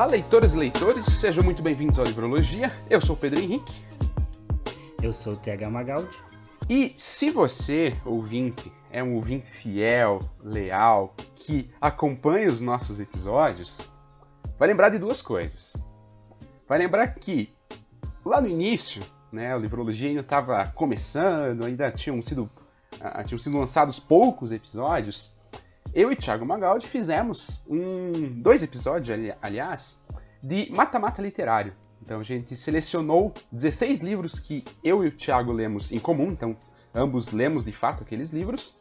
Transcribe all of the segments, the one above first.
Olá, leitoras e leitores, sejam muito bem-vindos ao Livrologia. Eu sou o Pedro Henrique. Eu sou o TH Magaldi. E se você, ouvinte, é um ouvinte fiel, leal, que acompanha os nossos episódios, vai lembrar de duas coisas. Vai lembrar que lá no início, né, o Livrologia ainda estava começando, ainda tinham sido, uh, tinham sido lançados poucos episódios, eu e Thiago Magaldi fizemos um, dois episódios, ali, aliás, de mata-mata literário. Então a gente selecionou 16 livros que eu e o Thiago lemos em comum, então ambos lemos de fato aqueles livros.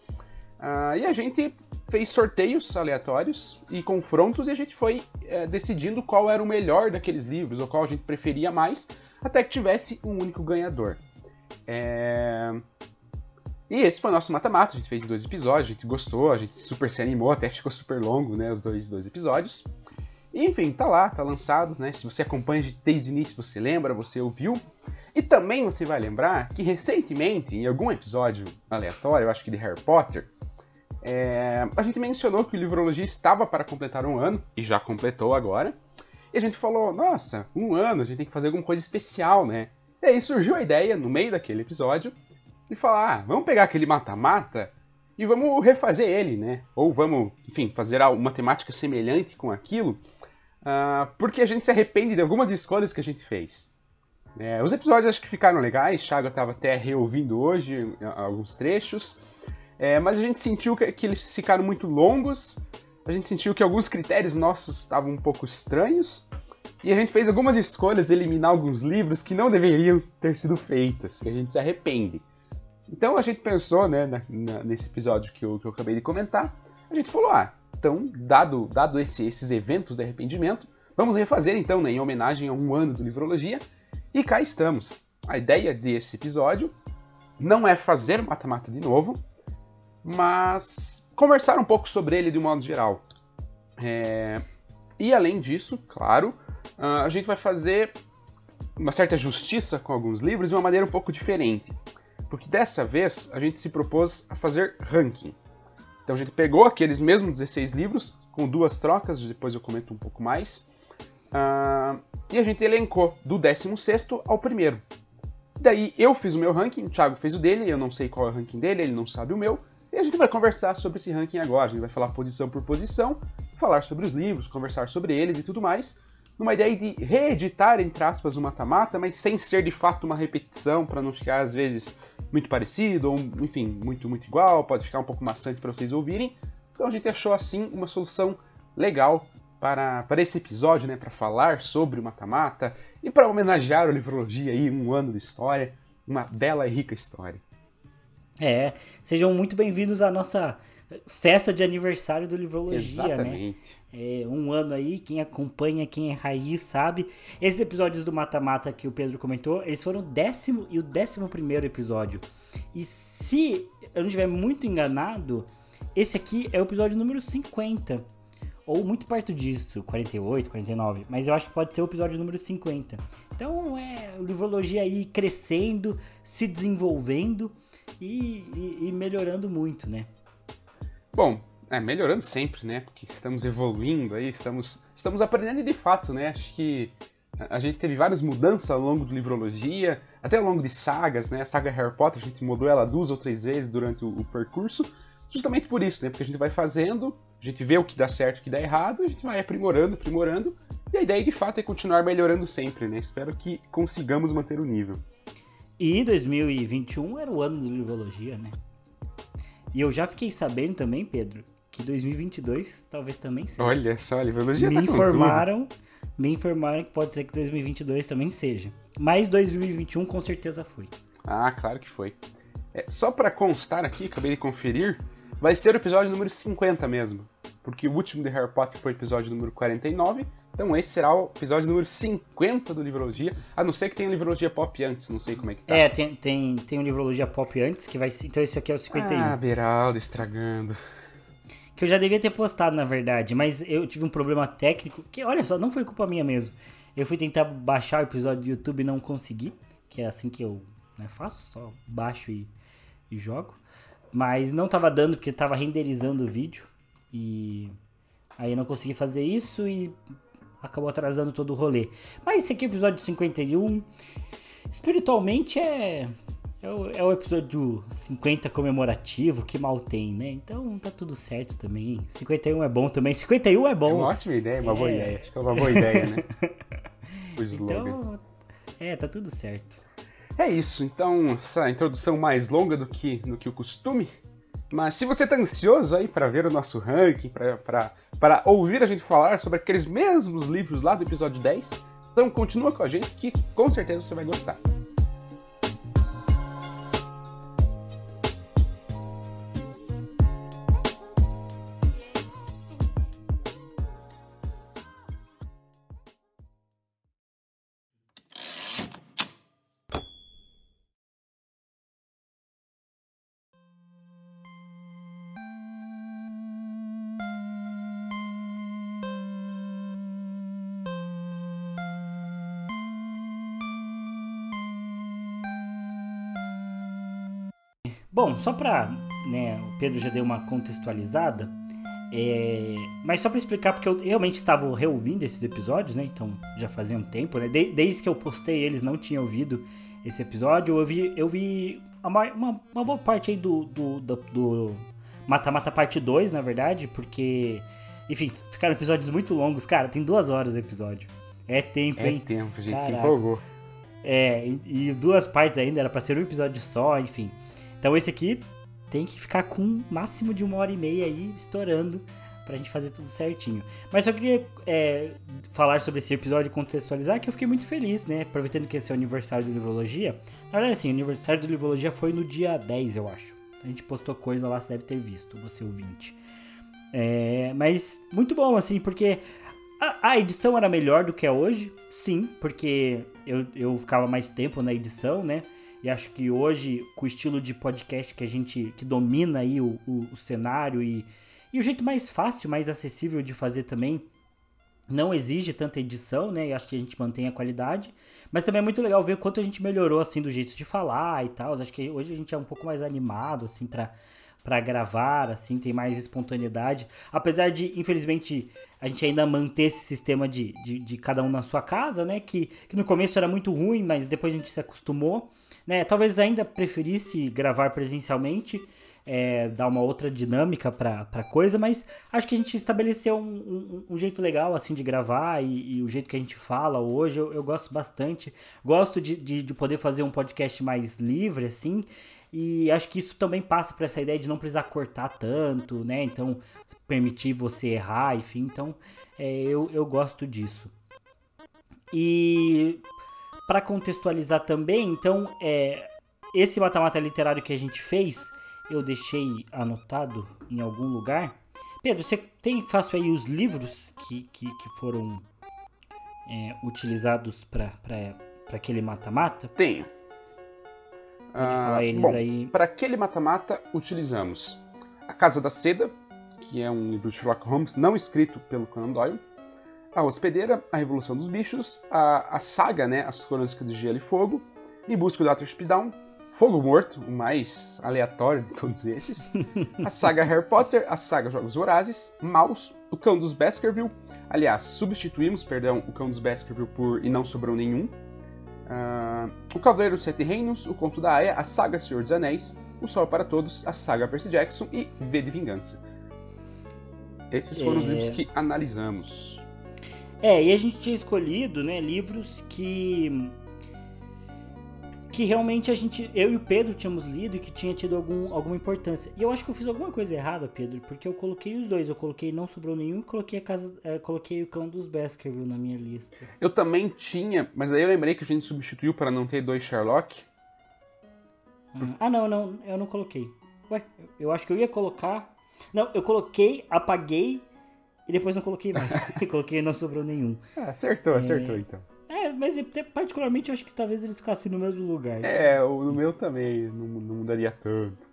Uh, e a gente fez sorteios aleatórios e confrontos e a gente foi uh, decidindo qual era o melhor daqueles livros, ou qual a gente preferia mais, até que tivesse um único ganhador. É... E esse foi o nosso mata-mata, a gente fez dois episódios, a gente gostou, a gente super se animou, até ficou super longo, né, os dois, dois episódios. E, enfim, tá lá, tá lançado, né, se você acompanha desde o início, você lembra, você ouviu. E também você vai lembrar que recentemente, em algum episódio aleatório, eu acho que de Harry Potter, é, a gente mencionou que o Livrologia estava para completar um ano, e já completou agora. E a gente falou, nossa, um ano, a gente tem que fazer alguma coisa especial, né? E aí surgiu a ideia, no meio daquele episódio, de falar, ah, vamos pegar aquele mata-mata e vamos refazer ele, né? Ou vamos, enfim, fazer uma temática semelhante com aquilo, uh, porque a gente se arrepende de algumas escolhas que a gente fez. É, os episódios acho que ficaram legais, Thiago estava até reouvindo hoje alguns trechos, é, mas a gente sentiu que, que eles ficaram muito longos, a gente sentiu que alguns critérios nossos estavam um pouco estranhos, e a gente fez algumas escolhas de eliminar alguns livros que não deveriam ter sido feitas, que a gente se arrepende. Então a gente pensou, né, na, na, nesse episódio que eu, que eu acabei de comentar, a gente falou, ah, então, dado, dado esse, esses eventos de arrependimento, vamos refazer então, né, em homenagem a um ano do Livrologia, e cá estamos. A ideia desse episódio não é fazer mata-mata de novo, mas conversar um pouco sobre ele de um modo geral. É... E além disso, claro, a gente vai fazer uma certa justiça com alguns livros de uma maneira um pouco diferente porque dessa vez a gente se propôs a fazer ranking. Então a gente pegou aqueles mesmos 16 livros, com duas trocas, depois eu comento um pouco mais, uh, e a gente elencou do 16 ao primeiro. Daí eu fiz o meu ranking, o Thiago fez o dele, eu não sei qual é o ranking dele, ele não sabe o meu, e a gente vai conversar sobre esse ranking agora. A gente vai falar posição por posição, falar sobre os livros, conversar sobre eles e tudo mais numa ideia de reeditar, entre aspas, o mata-mata, mas sem ser de fato uma repetição, para não ficar às vezes muito parecido, ou enfim, muito, muito igual, pode ficar um pouco maçante para vocês ouvirem. Então a gente achou assim uma solução legal para, para esse episódio, né, para falar sobre o mata-mata e para homenagear a livrologia aí, um ano de história, uma bela e rica história. É, sejam muito bem-vindos à nossa festa de aniversário do Livrologia, né? Exatamente. né? É, um ano aí, quem acompanha, quem é raiz, sabe. Esses episódios do Mata-Mata que o Pedro comentou, eles foram o décimo e o décimo primeiro episódio. E se eu não estiver muito enganado, esse aqui é o episódio número 50. Ou muito perto disso, 48, 49. Mas eu acho que pode ser o episódio número 50. Então é o Livrologia aí crescendo, se desenvolvendo e, e, e melhorando muito, né? Bom, é, melhorando sempre, né? Porque estamos evoluindo aí, estamos, estamos aprendendo de fato, né? Acho que a gente teve várias mudanças ao longo do Livrologia, até ao longo de sagas, né? A saga Harry Potter, a gente mudou ela duas ou três vezes durante o, o percurso, justamente por isso, né? Porque a gente vai fazendo, a gente vê o que dá certo o que dá errado, a gente vai aprimorando, aprimorando, e a ideia de fato é continuar melhorando sempre, né? Espero que consigamos manter o nível. E 2021 era o ano do Livrologia, né? E eu já fiquei sabendo também, Pedro, que 2022 talvez também seja. Olha só, a Livrologia Me tá informaram, me informaram que pode ser que 2022 também seja. Mas 2021 com certeza foi. Ah, claro que foi. É, só para constar aqui, acabei de conferir, vai ser o episódio número 50 mesmo. Porque o último de Harry Potter foi o episódio número 49 então esse será o episódio número 50 do Livrologia, a não ser que tenha Livrologia Pop antes, não sei como é que tá. É, tem, tem, tem um Livrologia Pop antes, que vai Então esse aqui é o 51. Ah, Beraldo estragando. Que eu já devia ter postado, na verdade, mas eu tive um problema técnico, que olha só, não foi culpa minha mesmo. Eu fui tentar baixar o episódio do YouTube e não consegui, que é assim que eu né, faço, só baixo e, e jogo. Mas não tava dando porque tava renderizando o vídeo e aí não consegui fazer isso e acabou atrasando todo o rolê. Mas esse aqui é o episódio 51. Espiritualmente é é o, é o episódio 50 comemorativo, que mal tem, né? Então tá tudo certo também. 51 é bom também. 51 é bom. É uma ótima ideia, uma é... boa ideia. Acho que é uma boa ideia, né? o slogan. Então, é, tá tudo certo. É isso, então, essa introdução mais longa do que, do que o costume. Mas se você tá ansioso aí para ver o nosso ranking, para ouvir a gente falar sobre aqueles mesmos livros lá do episódio 10, então continua com a gente que com certeza você vai gostar. Bom, só para, né, o Pedro já deu uma contextualizada, é, mas só para explicar, porque eu realmente estava reouvindo esses episódios, né? Então já fazia um tempo, né? De, desde que eu postei eles não tinha ouvido esse episódio. Eu vi, eu vi uma, uma, uma boa parte aí do, do, do Mata-Mata Parte 2, na verdade, porque, enfim, ficaram episódios muito longos. Cara, tem duas horas o episódio. É tempo, é hein? É tempo, a gente Caraca. se empolgou. É, e, e duas partes ainda, era pra ser um episódio só, enfim. Então esse aqui tem que ficar com um máximo de uma hora e meia aí estourando pra gente fazer tudo certinho. Mas só queria é, falar sobre esse episódio e contextualizar que eu fiquei muito feliz, né? Aproveitando que esse é o aniversário do Livrologia. Na verdade, assim, o aniversário do Livrologia foi no dia 10, eu acho. A gente postou coisa lá, você deve ter visto, você ouvinte. É, mas muito bom, assim, porque a, a, edição era melhor do que é hoje, sim, porque eu, eu ficava mais tempo na edição, né? E acho que hoje, com o estilo de podcast que a gente que domina aí o, o, o cenário e, e o jeito mais fácil, mais acessível de fazer também, não exige tanta edição, né? E acho que a gente mantém a qualidade. Mas também é muito legal ver quanto a gente melhorou, assim, do jeito de falar e tal. Acho que hoje a gente é um pouco mais animado, assim, pra, pra gravar, assim, tem mais espontaneidade. Apesar de, infelizmente, a gente ainda manter esse sistema de, de, de cada um na sua casa, né? Que, que no começo era muito ruim, mas depois a gente se acostumou né? Talvez ainda preferisse gravar presencialmente, é, dar uma outra dinâmica pra, pra coisa, mas acho que a gente estabeleceu um, um, um jeito legal, assim, de gravar e, e, o jeito que a gente fala hoje, eu, eu gosto bastante. Gosto de, de, de, poder fazer um podcast mais livre, assim, e acho que isso também passa por essa ideia de não precisar cortar tanto, né? Então, permitir você errar, enfim, então, é, eu, eu gosto disso. E para contextualizar também, então, é, esse mata-mata literário que a gente fez, eu deixei anotado em algum lugar. Pedro, você tem fácil aí os livros que, que, que foram é, utilizados para aquele mata-mata? Tenho. Pode ah, falar eles bom, aí. Para aquele mata-mata, utilizamos A Casa da Seda, que é um livro de Sherlock Holmes não escrito pelo Conan Doyle. A Hospedeira, A Revolução dos Bichos, a, a saga, né, As Crônicas de Gelo e Fogo, Em Busca do Dr. Spidão, Fogo Morto, o mais aleatório de todos esses, a saga Harry Potter, a saga Jogos Vorazes, Maus, O Cão dos Baskerville, aliás, substituímos, perdão, O Cão dos Baskerville por E Não Sobrou Nenhum, uh, O Cavaleiro dos Sete Reinos, O Conto da Aya, a saga Senhor dos Anéis, O Sol para Todos, a saga Percy Jackson e V de Vingança. Esses foram é... os livros que analisamos. É, e a gente tinha escolhido, né, livros que que realmente a gente, eu e o Pedro tínhamos lido e que tinha tido algum, alguma importância. E eu acho que eu fiz alguma coisa errada, Pedro, porque eu coloquei os dois, eu coloquei Não Sobrou Nenhum e coloquei a casa, é, coloquei o Cão dos Baskerville na minha lista. Eu também tinha, mas aí eu lembrei que a gente substituiu para não ter dois Sherlock. Ah, ah, não, não, eu não coloquei. Ué, eu acho que eu ia colocar. Não, eu coloquei, apaguei e depois não coloquei mais. coloquei e não sobrou nenhum. Ah, acertou, acertou é... então. É, mas particularmente eu acho que talvez eles ficassem no mesmo lugar. É, o meu também não, não mudaria tanto.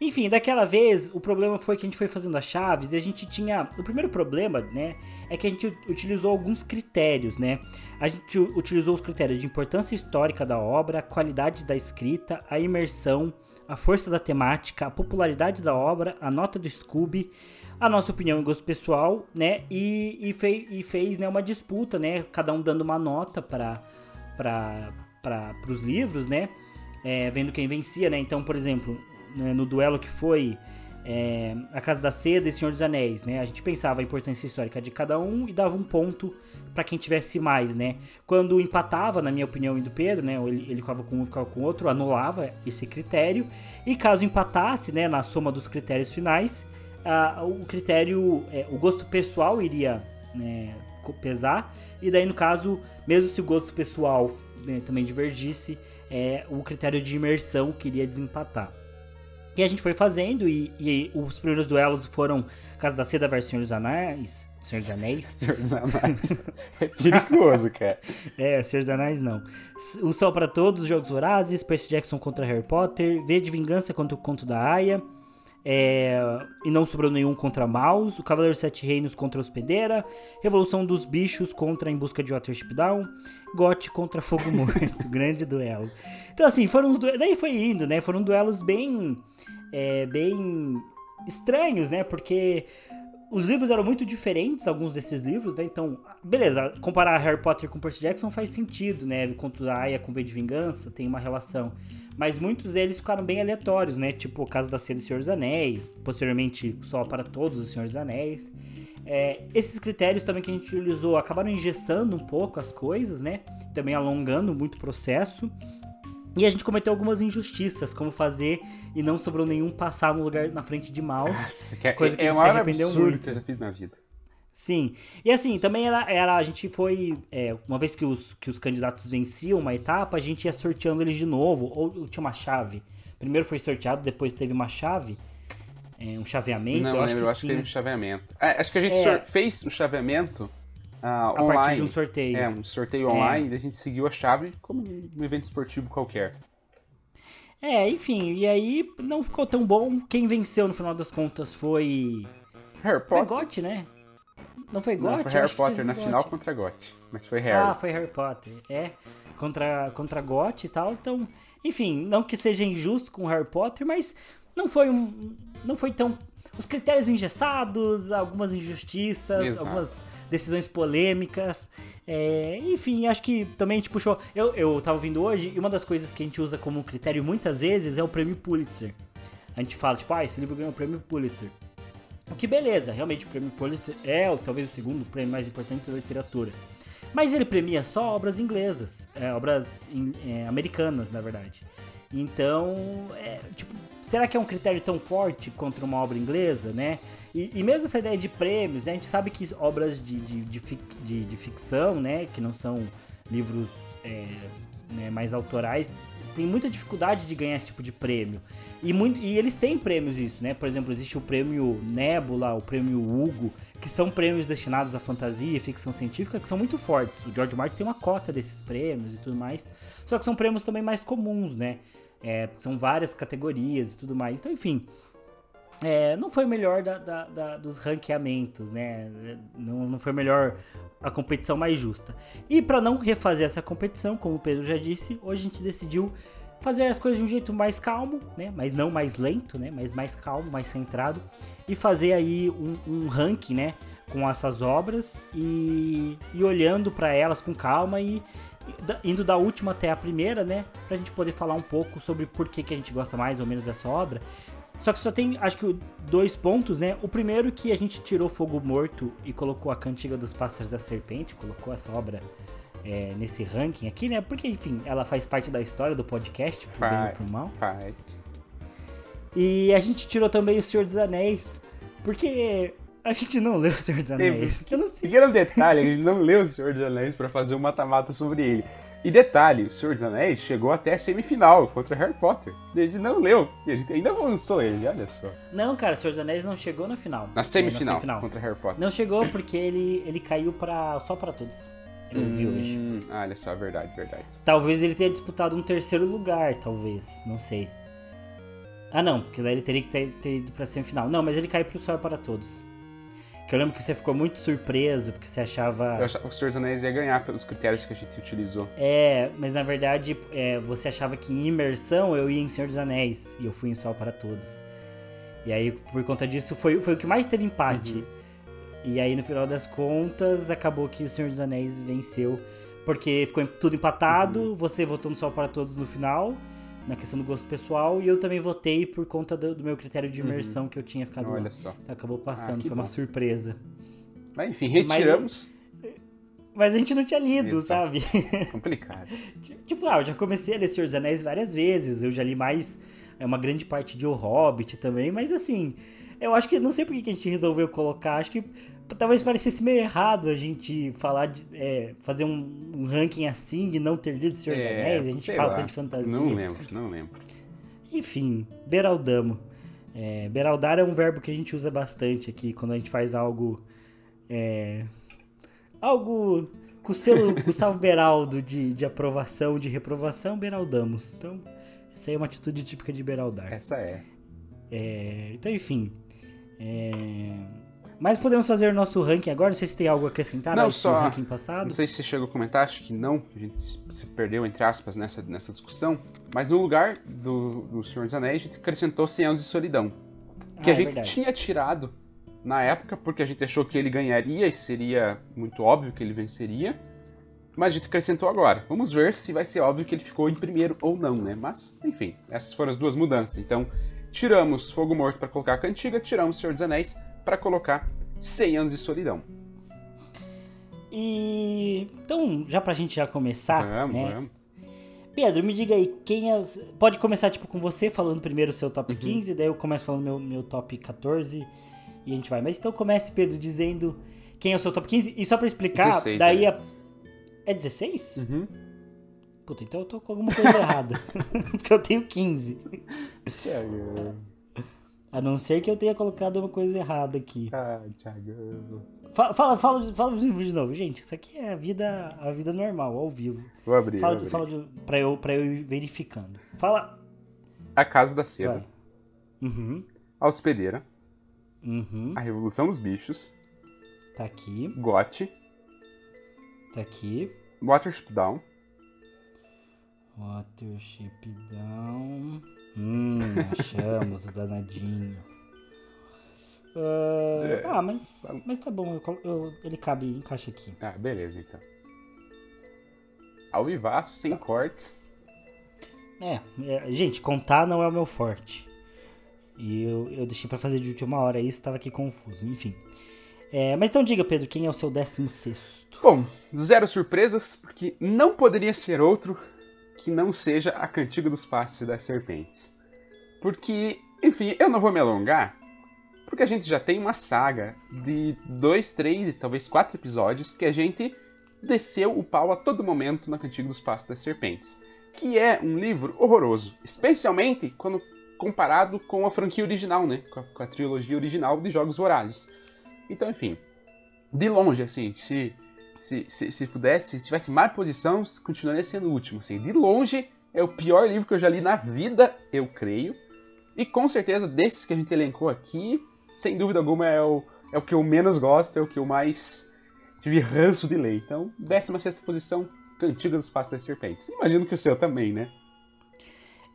Enfim, daquela vez o problema foi que a gente foi fazendo as chaves e a gente tinha. O primeiro problema, né, é que a gente utilizou alguns critérios, né? A gente utilizou os critérios de importância histórica da obra, qualidade da escrita, a imersão, a força da temática, a popularidade da obra, a nota do Scooby, a nossa opinião e gosto pessoal, né? E, e, fei, e fez né, uma disputa, né? Cada um dando uma nota para os livros, né? É, vendo quem vencia, né? Então, por exemplo, né, no duelo que foi é, A Casa da Seda e Senhor dos Anéis, né? A gente pensava a importância histórica de cada um e dava um ponto para quem tivesse mais, né? Quando empatava, na minha opinião e do Pedro, né? Ele, ele ficava com um, ficava com outro, anulava esse critério. E caso empatasse, né? Na soma dos critérios finais, a, o critério, é, o gosto pessoal iria né, pesar. E daí, no caso, mesmo se o gosto pessoal né, também divergisse, é, o critério de imersão queria desempatar. E a gente foi fazendo, e, e os primeiros duelos foram Casa da Seda versus Senhor dos Anéis. Senhor dos Anéis? Senhor dos Anéis. é perigoso, cara. é, Senhor dos Anéis não. O Sol para Todos, Jogos Vorazes, Percy Jackson contra Harry Potter, V de Vingança contra o Conto da Aya, é, e não sobrou nenhum contra Maus, o Cavaleiro Sete Reinos contra Hospedeira, Revolução dos Bichos contra Em Busca de Watership Down, Gote contra Fogo Morto, grande duelo. Então assim, foram uns duelos, daí foi indo, né, foram duelos bem, é, bem estranhos, né, porque os livros eram muito diferentes, alguns desses livros, né? Então, beleza, comparar Harry Potter com Percy Jackson faz sentido, né? Conto da Aya com V de Vingança tem uma relação. Mas muitos deles ficaram bem aleatórios, né? Tipo o caso da Seda do Senhor dos Anéis, posteriormente Só para Todos os Senhor dos Anéis. É, esses critérios também que a gente utilizou acabaram engessando um pouco as coisas, né? Também alongando muito o processo. E a gente cometeu algumas injustiças, como fazer e não sobrou nenhum passar no lugar na frente de mouse. Nossa, que é, coisa que é a gente se arrependeu muito. que eu já fiz na vida. Sim. E assim, também era, era a gente foi. É, uma vez que os, que os candidatos venciam uma etapa, a gente ia sorteando eles de novo. Ou, tinha uma chave. Primeiro foi sorteado, depois teve uma chave. É, um chaveamento. Não, eu, eu acho, que, eu acho que teve um chaveamento. É, acho que a gente é. fez o chaveamento a online. partir de um sorteio. É, um sorteio é. online, e a gente seguiu a chave como um evento esportivo qualquer. É, enfim, e aí não ficou tão bom. Quem venceu no final das contas foi. Harry Potter. Foi GOT, né? Não foi GOT? Não, foi Harry Potter na final contra GOT. Mas foi Harry. Ah, foi Harry Potter. É. Contra, contra GOT e tal. Então, enfim, não que seja injusto com Harry Potter, mas não foi um. Não foi tão. Os critérios engessados, algumas injustiças, Exato. algumas decisões polêmicas. É, enfim, acho que também a gente puxou. Eu, eu tava ouvindo hoje e uma das coisas que a gente usa como critério muitas vezes é o prêmio Pulitzer. A gente fala, tipo, ah, esse livro ganhou o prêmio Pulitzer. O que beleza, realmente o prêmio Pulitzer é talvez o segundo prêmio mais importante da literatura. Mas ele premia só obras inglesas, é, obras é, americanas, na verdade. Então, é, tipo, será que é um critério tão forte contra uma obra inglesa, né? E, e mesmo essa ideia de prêmios, né? A gente sabe que obras de, de, de, de, de ficção, né? Que não são livros é, né, mais autorais, tem muita dificuldade de ganhar esse tipo de prêmio. E, muito, e eles têm prêmios isso, né? Por exemplo, existe o prêmio Nebula, o prêmio Hugo, que são prêmios destinados à fantasia e ficção científica, que são muito fortes. O George Martin tem uma cota desses prêmios e tudo mais. Só que são prêmios também mais comuns, né? É, são várias categorias e tudo mais. Então, enfim, é, não foi o melhor da, da, da, dos ranqueamentos, né? Não, não foi melhor a competição mais justa. E para não refazer essa competição, como o Pedro já disse, hoje a gente decidiu fazer as coisas de um jeito mais calmo, né? Mas não mais lento, né? Mas mais calmo, mais centrado e fazer aí um, um ranking, né? Com essas obras e, e olhando para elas com calma e, indo da última até a primeira, né? Pra gente poder falar um pouco sobre por que, que a gente gosta mais ou menos dessa obra. Só que só tem, acho que, dois pontos, né? O primeiro que a gente tirou Fogo Morto e colocou a Cantiga dos Pássaros da Serpente, colocou essa obra é, nesse ranking aqui, né? Porque, enfim, ela faz parte da história do podcast, pro faz, bem ou pro mal. Faz. E a gente tirou também o Senhor dos Anéis, porque a gente não leu o Senhor dos Anéis. Eu não sei. Pequeno detalhe, a gente não leu o Senhor dos Anéis para fazer um mata-mata sobre ele. E detalhe, o Senhor dos Anéis chegou até a semifinal contra Harry Potter. A gente não leu. E a gente ainda avançou ele, olha só. Não, cara, o Senhor dos Anéis não chegou na final. Na semifinal, na semifinal. contra Harry Potter. Não chegou porque ele, ele caiu para só para todos. Eu hum, vi hoje. Olha só, verdade, verdade. Talvez ele tenha disputado um terceiro lugar, talvez. Não sei. Ah, não, porque daí ele teria que ter, ter ido pra semifinal. Não, mas ele caiu pro Só para Todos. Que eu lembro que você ficou muito surpreso, porque você achava. Eu achava que o Senhor dos Anéis ia ganhar pelos critérios que a gente utilizou. É, mas na verdade é, você achava que em imersão eu ia em Senhor dos Anéis e eu fui em Sol para Todos. E aí, por conta disso, foi, foi o que mais teve empate. Uhum. E aí, no final das contas, acabou que o Senhor dos Anéis venceu. Porque ficou tudo empatado, uhum. você votou no Sol para Todos no final na questão do gosto pessoal e eu também votei por conta do, do meu critério de uhum. imersão uhum. que eu tinha ficado Olha lá. só. Então, acabou passando, ah, foi bom. uma surpresa. Mas enfim, retiramos. Mas, mas a gente não tinha lido, Exato. sabe? Complicado. tipo, ah, eu já comecei a ler Senhor dos Anéis várias vezes, eu já li mais é uma grande parte de O Hobbit também, mas assim, eu acho que não sei por que a gente resolveu colocar, acho que talvez parecesse meio errado a gente falar de é, fazer um, um, ranking assim de não ter lido Senhor dos é, Anéis, a gente fala tanto de fantasia. Não lembro, não lembro. Enfim, Beraldamo. É, beraldar é um verbo que a gente usa bastante aqui quando a gente faz algo. É, algo com o selo Gustavo Beraldo de, de aprovação, de reprovação, beraldamos. Então, essa aí é uma atitude típica de beraldar. Essa é. é então, enfim. É, mas podemos fazer o nosso ranking agora. Não sei se tem algo a acrescentar não, só, ranking passado. Não sei se você chegou a comentar, acho que não. A gente se perdeu, entre aspas, nessa, nessa discussão. Mas no lugar do, do Senhor dos Anéis, a gente acrescentou 100 anos de solidão. Que ah, a é gente verdade. tinha tirado na época, porque a gente achou que ele ganharia e seria muito óbvio que ele venceria. Mas a gente acrescentou agora. Vamos ver se vai ser óbvio que ele ficou em primeiro ou não, né? Mas, enfim, essas foram as duas mudanças. Então, tiramos Fogo Morto para colocar a Cantiga, tiramos Senhor dos Anéis para colocar 100 anos de solidão. E então, já pra gente já começar, vamos, né? Vamos. Pedro, me diga aí, quem é. Pode começar tipo com você falando primeiro o seu top uhum. 15, daí eu começo falando meu, meu top 14 e a gente vai. Mas então comece, Pedro, dizendo quem é o seu top 15. E só pra explicar, 16, daí é. a. É 16? Uhum. Puta, então eu tô com alguma coisa errada. Porque eu tenho 15. Tiago. A não ser que eu tenha colocado uma coisa errada aqui. Ah, Thiago. Fala, fala, fala, fala de novo, gente. Isso aqui é a vida, a vida normal, ao vivo. Vou abrir. Fala, vou abrir. fala de, pra, eu, pra eu ir verificando. Fala. A Casa da Seda. Uhum. A Hospedeira. Uhum. A Revolução dos Bichos. Tá aqui. Gote. Tá aqui. Watership Down. Watership Down. Hum, achamos o danadinho. Uh, é. Ah, mas, mas tá bom, eu, eu, ele cabe, encaixa aqui. Ah, beleza então. Ao vivaço, sem tá. cortes. É, é, gente, contar não é o meu forte. E eu, eu deixei para fazer de última hora isso, tava aqui confuso, enfim. É, mas então diga, Pedro, quem é o seu décimo sexto? Bom, zero surpresas, porque não poderia ser outro que não seja a Cantiga dos Passos das Serpentes. Porque, enfim, eu não vou me alongar, porque a gente já tem uma saga de dois, três, talvez quatro episódios que a gente desceu o pau a todo momento na Cantiga dos Passos das Serpentes, que é um livro horroroso, especialmente quando comparado com a franquia original, né, com a, com a trilogia original de Jogos Vorazes. Então, enfim, de longe, assim, se se, se, se pudesse, se tivesse mais posição, continuaria sendo o último. Assim. De longe, é o pior livro que eu já li na vida, eu creio. E com certeza, desses que a gente elencou aqui, sem dúvida alguma, é o, é o que eu menos gosto, é o que eu mais tive ranço de ler. Então, 16 posição, Cantiga dos Passos das Serpentes. Imagino que o seu também, né?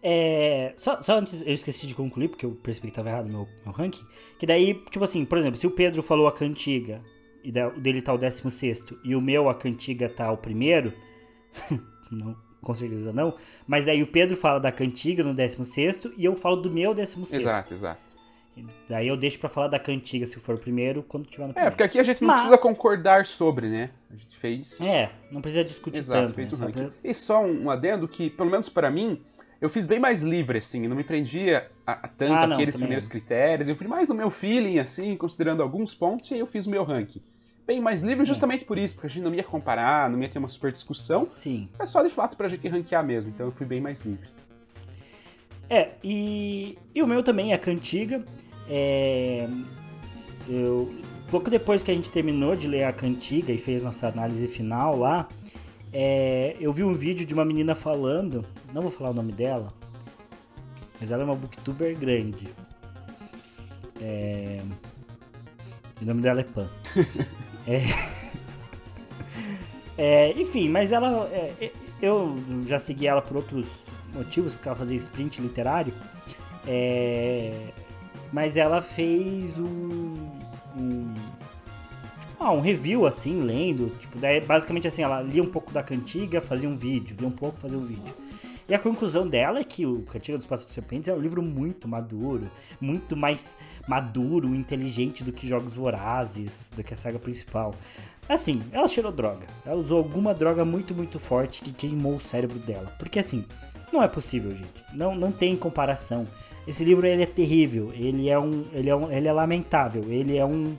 É, só, só, antes, eu esqueci de concluir, porque eu percebi que estava errado meu, meu ranking. Que daí, tipo assim, por exemplo, se o Pedro falou a cantiga e o dele tá o 16 e o meu, a cantiga, tá o primeiro, não, com certeza não, mas daí o Pedro fala da cantiga no 16 e eu falo do meu 16. Exato, exato. Daí eu deixo para falar da cantiga se for o primeiro, quando tiver no primeiro. É, porque aqui a gente não mas... precisa concordar sobre, né? A gente fez. É, não precisa discutir Exato, tanto. Fez né? só pra... E só um adendo que, pelo menos para mim, eu fiz bem mais livre, assim, não me prendia a, a tanto ah, não, aqueles primeiros critérios. Eu fui mais no meu feeling, assim, considerando alguns pontos, e aí eu fiz o meu ranking bem mais livre justamente por isso, porque a gente não ia comparar, não ia ter uma super discussão. Sim. É só de fato pra gente ranquear mesmo, então eu fui bem mais livre. É, e, e o meu também é a cantiga. É, eu, pouco depois que a gente terminou de ler a cantiga e fez nossa análise final lá, é, eu vi um vídeo de uma menina falando, não vou falar o nome dela, mas ela é uma booktuber grande. É, O nome dela é Pan. é... é... enfim, mas ela. É, eu já segui ela por outros motivos, porque ela fazia sprint literário. É... Mas ela fez um. um ah, um review assim, lendo. Tipo, daí, basicamente assim, ela lia um pouco da cantiga, fazia um vídeo, lia um pouco, fazia um vídeo. E a conclusão dela é que o Cantiga dos Passos Serpentes é um livro muito maduro, muito mais maduro, inteligente do que Jogos Vorazes, do que a saga principal. Assim, ela cheirou droga. Ela usou alguma droga muito, muito forte que queimou o cérebro dela. Porque assim, não é possível, gente. Não, não tem comparação. Esse livro ele é terrível, ele é um, ele é um, ele é lamentável, ele é um,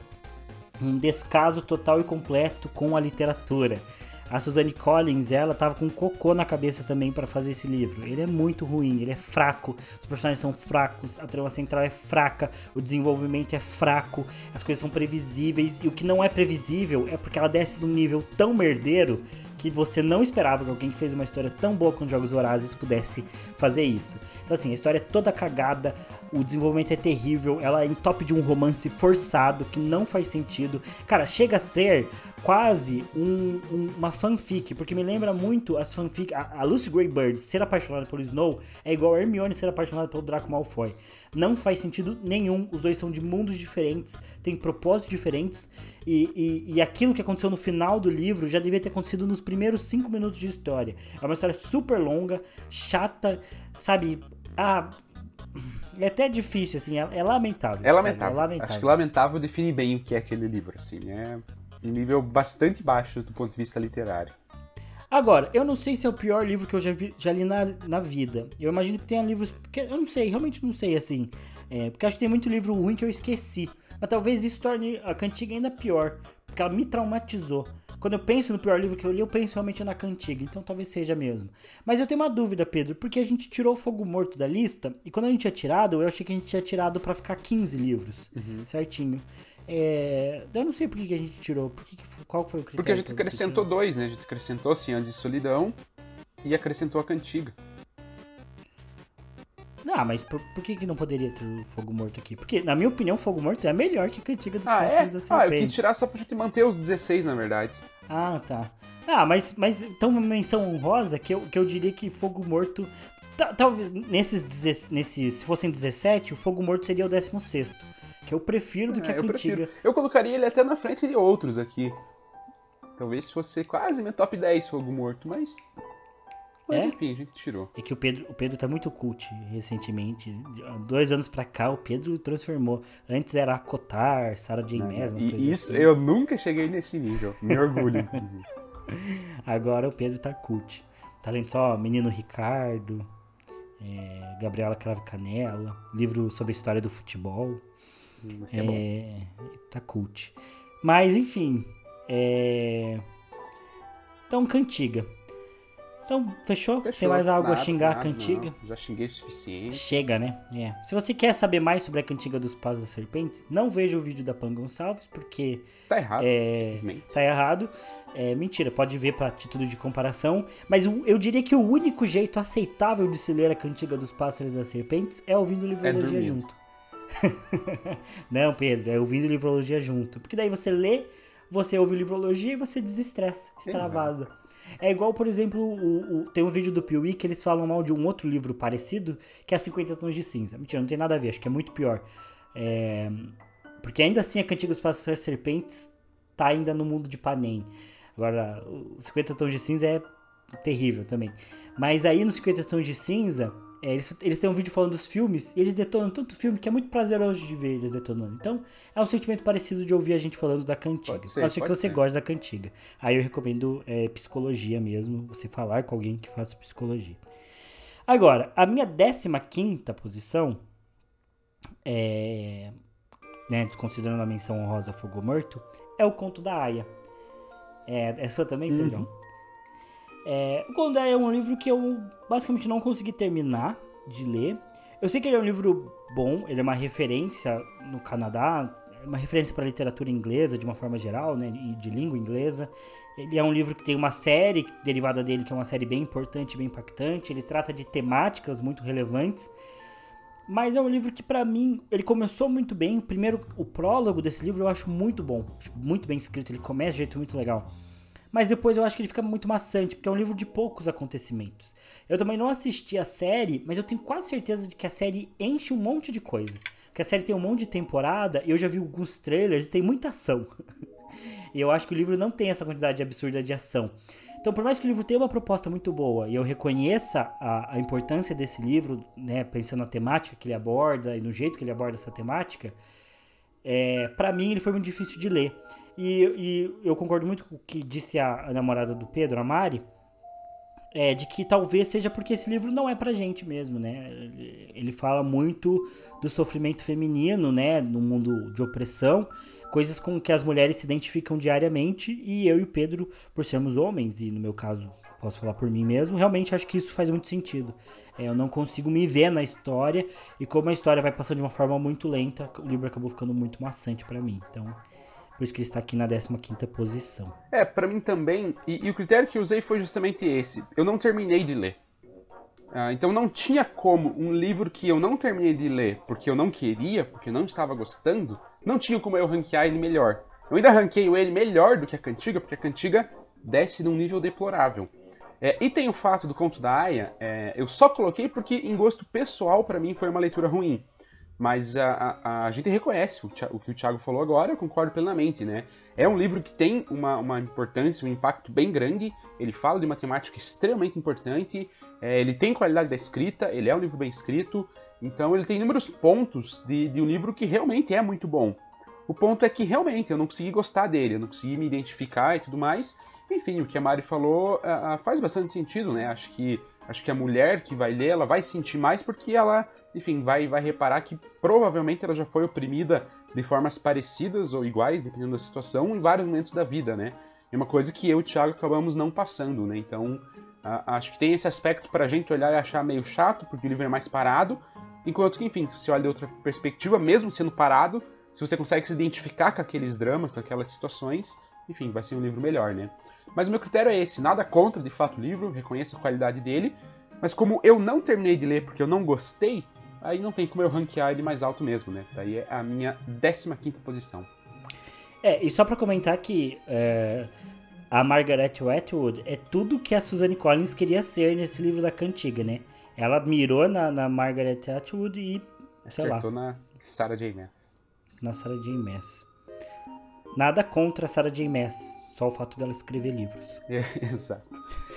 um descaso total e completo com a literatura. A Suzanne Collins, ela tava com cocô na cabeça também para fazer esse livro. Ele é muito ruim, ele é fraco, os personagens são fracos, a trama central é fraca, o desenvolvimento é fraco, as coisas são previsíveis e o que não é previsível é porque ela desce num nível tão merdeiro que você não esperava que alguém que fez uma história tão boa com Jogos Vorazes pudesse fazer isso. Então assim, a história é toda cagada, o desenvolvimento é terrível, ela é em top de um romance forçado que não faz sentido. Cara, chega a ser quase um, um, uma fanfic, porque me lembra muito as fanfic. A, a Lucy Greybird ser apaixonada pelo Snow é igual a Hermione ser apaixonada pelo Draco Malfoy. Não faz sentido nenhum, os dois são de mundos diferentes, têm propósitos diferentes, e, e, e aquilo que aconteceu no final do livro já devia ter acontecido nos primeiros cinco minutos de história. É uma história super longa, chata, sabe? Ah. É até difícil, assim, é, é lamentável. É lamentável. é lamentável. Acho que lamentável define bem o que é aquele livro, assim, é em nível bastante baixo do ponto de vista literário. Agora, eu não sei se é o pior livro que eu já, vi, já li na, na vida. Eu imagino que tenha livros. Porque eu não sei, realmente não sei assim. É, porque acho que tem muito livro ruim que eu esqueci. Mas talvez isso torne a cantiga ainda pior. Porque ela me traumatizou. Quando eu penso no pior livro que eu li, eu penso realmente na cantiga. Então talvez seja mesmo. Mas eu tenho uma dúvida, Pedro. Porque a gente tirou o Fogo Morto da lista. E quando a gente tinha tirado, eu achei que a gente tinha tirado para ficar 15 livros. Uhum. Certinho. É, eu não sei por que a gente tirou. Por que, qual foi o critério? Porque a gente acrescentou dois, né? A gente acrescentou Cem Anos de Solidão e acrescentou a Cantiga. Ah, mas por, por, que, que não poderia ter o Fogo Morto aqui? Porque, na minha opinião, o Fogo Morto é melhor que a Cantiga dos ah, Pássaros é? da Serpente. Ah, eu quis tirar só pra gente manter os 16, na verdade. Ah, tá. Ah, mas, mas então uma menção honrosa que eu, que eu diria que Fogo Morto... Talvez nesses, nesses, se fossem 17, o Fogo Morto seria o 16 que eu prefiro do que a é, eu cantiga. Prefiro. Eu colocaria ele até na frente de outros aqui. Talvez fosse quase meu top 10 Fogo Morto, mas. Mas é? enfim, a gente tirou. É que o Pedro, o Pedro tá muito cult recentemente. Dois anos pra cá, o Pedro transformou. Antes era a Cotar, Sarah J. Maas, E isso, assim. eu nunca cheguei nesse nível. Me orgulho, inclusive. Agora o Pedro tá cult. Tá lendo só Menino Ricardo, é, Gabriela Cravo Canela, livro sobre a história do futebol. É, é tá cult. Mas, enfim. É... Então, cantiga. Então, fechou? fechou? Tem mais algo nada, a xingar nada, a cantiga? Não, já xinguei o suficiente. Chega, né? É. Se você quer saber mais sobre a cantiga dos Pás das Serpentes, não veja o vídeo da Pan Gonçalves, porque. Tá errado, é, simplesmente. Tá errado. É, mentira, pode ver para título de comparação. Mas eu diria que o único jeito aceitável de se ler a cantiga dos Pássaros das Serpentes é ouvindo o Livrologia é junto. não, Pedro, é ouvindo livrologia junto. Porque daí você lê, você ouve livrologia e você desestressa, extravasa. Exato. É igual, por exemplo, o, o, tem um vídeo do Piuí que eles falam mal de um outro livro parecido, que é 50 Tons de Cinza. Mentira, não tem nada a ver, acho que é muito pior. É... Porque ainda assim a Cantiga dos Pássaros Serpentes tá ainda no mundo de Panem. Agora, o 50 Tons de Cinza é terrível também. Mas aí no 50 Tons de Cinza, é, eles, eles têm um vídeo falando dos filmes e eles detonam tanto filme que é muito prazeroso de ver eles detonando. Então, é um sentimento parecido de ouvir a gente falando da cantiga. Pode ser, a ser que você gosta da cantiga. Aí eu recomendo é, psicologia mesmo, você falar com alguém que faça psicologia. Agora, a minha 15 posição, é, né, desconsiderando a menção honrosa Fogo Morto, é o Conto da Aya. É, é sua também, uhum. Pedrão? É, o Gondai é um livro que eu basicamente não consegui terminar de ler. Eu sei que ele é um livro bom, ele é uma referência no Canadá, é uma referência para a literatura inglesa de uma forma geral, né, e de língua inglesa. Ele é um livro que tem uma série derivada dele que é uma série bem importante, bem impactante. Ele trata de temáticas muito relevantes. Mas é um livro que, para mim, ele começou muito bem. Primeiro, o prólogo desse livro eu acho muito bom. Muito bem escrito, ele começa de jeito muito legal. Mas depois eu acho que ele fica muito maçante, porque é um livro de poucos acontecimentos. Eu também não assisti a série, mas eu tenho quase certeza de que a série enche um monte de coisa. Porque a série tem um monte de temporada, e eu já vi alguns trailers e tem muita ação. e eu acho que o livro não tem essa quantidade absurda de ação. Então, por mais que o livro tenha uma proposta muito boa e eu reconheça a, a importância desse livro, né, pensando na temática que ele aborda e no jeito que ele aborda essa temática, é, para mim ele foi muito difícil de ler. E, e, eu concordo muito com o que disse a, a namorada do Pedro, a Mari, é, de que talvez seja porque esse livro não é pra gente mesmo, né? Ele, fala muito do sofrimento feminino, né, no mundo de opressão, coisas com que as mulheres se identificam diariamente e eu e o Pedro, por sermos homens, e no meu caso posso falar por mim mesmo, realmente acho que isso faz muito sentido. É, eu não consigo me ver na história e como a história vai passando de uma forma muito lenta, o livro acabou ficando muito maçante para mim. Então, por isso que ele está aqui na 15ª posição. É, para mim também, e, e, o critério que usei foi justamente esse. Eu não terminei de ler. Ah, então não tinha como um livro que eu não terminei de ler porque eu não queria, porque eu não estava gostando, não tinha como eu ranquear ele melhor. Eu ainda ranqueio ele melhor do que a Cantiga, porque a Cantiga desce num nível deplorável. É, e tem o fato do Conto da Aya, é, eu só coloquei porque, em gosto pessoal, para mim foi uma leitura ruim. Mas a, a, a gente reconhece o, o, que o Thiago falou agora, eu concordo plenamente, né? É um livro que tem uma, uma importância, um impacto bem grande, ele fala de uma temática extremamente importante, é, ele tem qualidade da escrita, ele é um livro bem escrito, então ele tem inúmeros pontos de, de um livro que realmente é muito bom. O ponto é que realmente eu não consegui gostar dele, eu não consegui me identificar e tudo mais. Enfim, o que a Mari falou uh, faz bastante sentido, né? Acho que, acho que a mulher que vai ler, ela vai sentir mais porque ela, enfim, vai, vai reparar que provavelmente ela já foi oprimida de formas parecidas ou iguais, dependendo da situação, em vários momentos da vida, né? É uma coisa que eu e o Thiago acabamos não passando, né? Então, acho que tem esse aspecto para a gente olhar e achar meio chato, porque o livro é mais parado, Enquanto que, enfim, se você olha de outra perspectiva, mesmo sendo parado, se você consegue se identificar com aqueles dramas, com aquelas situações, enfim, vai ser um livro melhor, né? Mas o meu critério é esse, nada contra de fato o livro, reconheço a qualidade dele, mas como eu não terminei de ler porque eu não gostei, aí não tem como eu ranquear ele mais alto mesmo, né? Daí é a minha 15 posição. É, e só para comentar que é, a Margaret Atwood é tudo que a Suzanne Collins queria ser nesse livro da Cantiga, né? Ela mirou na, na Margaret Atwood e. Sei Acertou lá. na Sarah J. Maas. Na Sarah J. Maas. Nada contra a Sarah J. Maas, só o fato dela escrever livros. É, exato.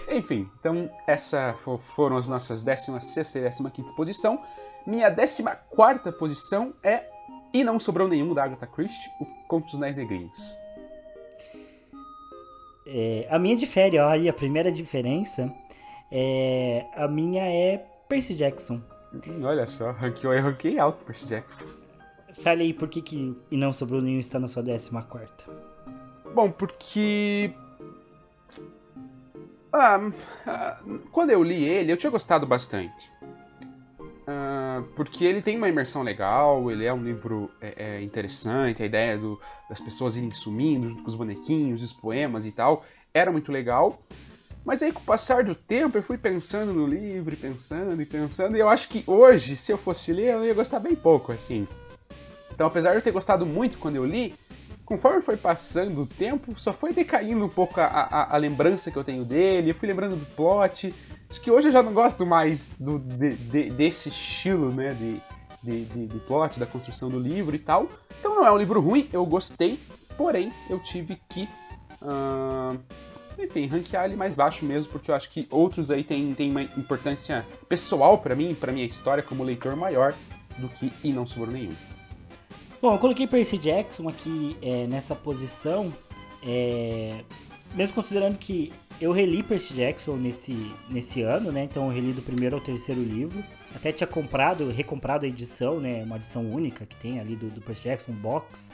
Enfim, então essa foram as nossas 16 e 15 posição. Minha 14 posição é E Não Sobrou Nenhum, da Agatha Christie, o Conto dos Nais Negrinhos. É, a minha difere, ó, aí a primeira diferença é, a minha é Percy Jackson. Olha só, ranqueou, eu ranquei alto Percy Jackson. Fale aí, por que, que E Não Sobrou Nenhum está na sua 14 Bom, porque... Ah, ah, quando eu li ele, eu tinha gostado bastante. Ah, porque ele tem uma imersão legal, ele é um livro é, é interessante, a ideia do, das pessoas irem sumindo junto com os bonequinhos, os poemas e tal, era muito legal. Mas aí, com o passar do tempo, eu fui pensando no livro, pensando e pensando, e eu acho que hoje, se eu fosse ler, eu ia gostar bem pouco, assim. Então, apesar de eu ter gostado muito quando eu li, conforme foi passando o tempo, só foi decaindo um pouco a, a, a lembrança que eu tenho dele, eu fui lembrando do plot. Acho que hoje eu já não gosto mais do, de, de, desse estilo, né, de, de, de, de plot, da construção do livro e tal. Então não é um livro ruim, eu gostei, porém eu tive que uh, enfim, ranquear ele mais baixo mesmo, porque eu acho que outros aí têm, uma importância pessoal para mim, para minha história como leitor maior do que E Não Sobrou Nenhum. Bom, eu coloquei Percy Jackson aqui é, nessa posição, é, mesmo considerando que eu reli Percy Jackson nesse, nesse ano, né? Então eu reli do primeiro ao terceiro livro. Até tinha comprado, recomprado a edição, né? Uma edição única que tem ali do, do Percy Jackson box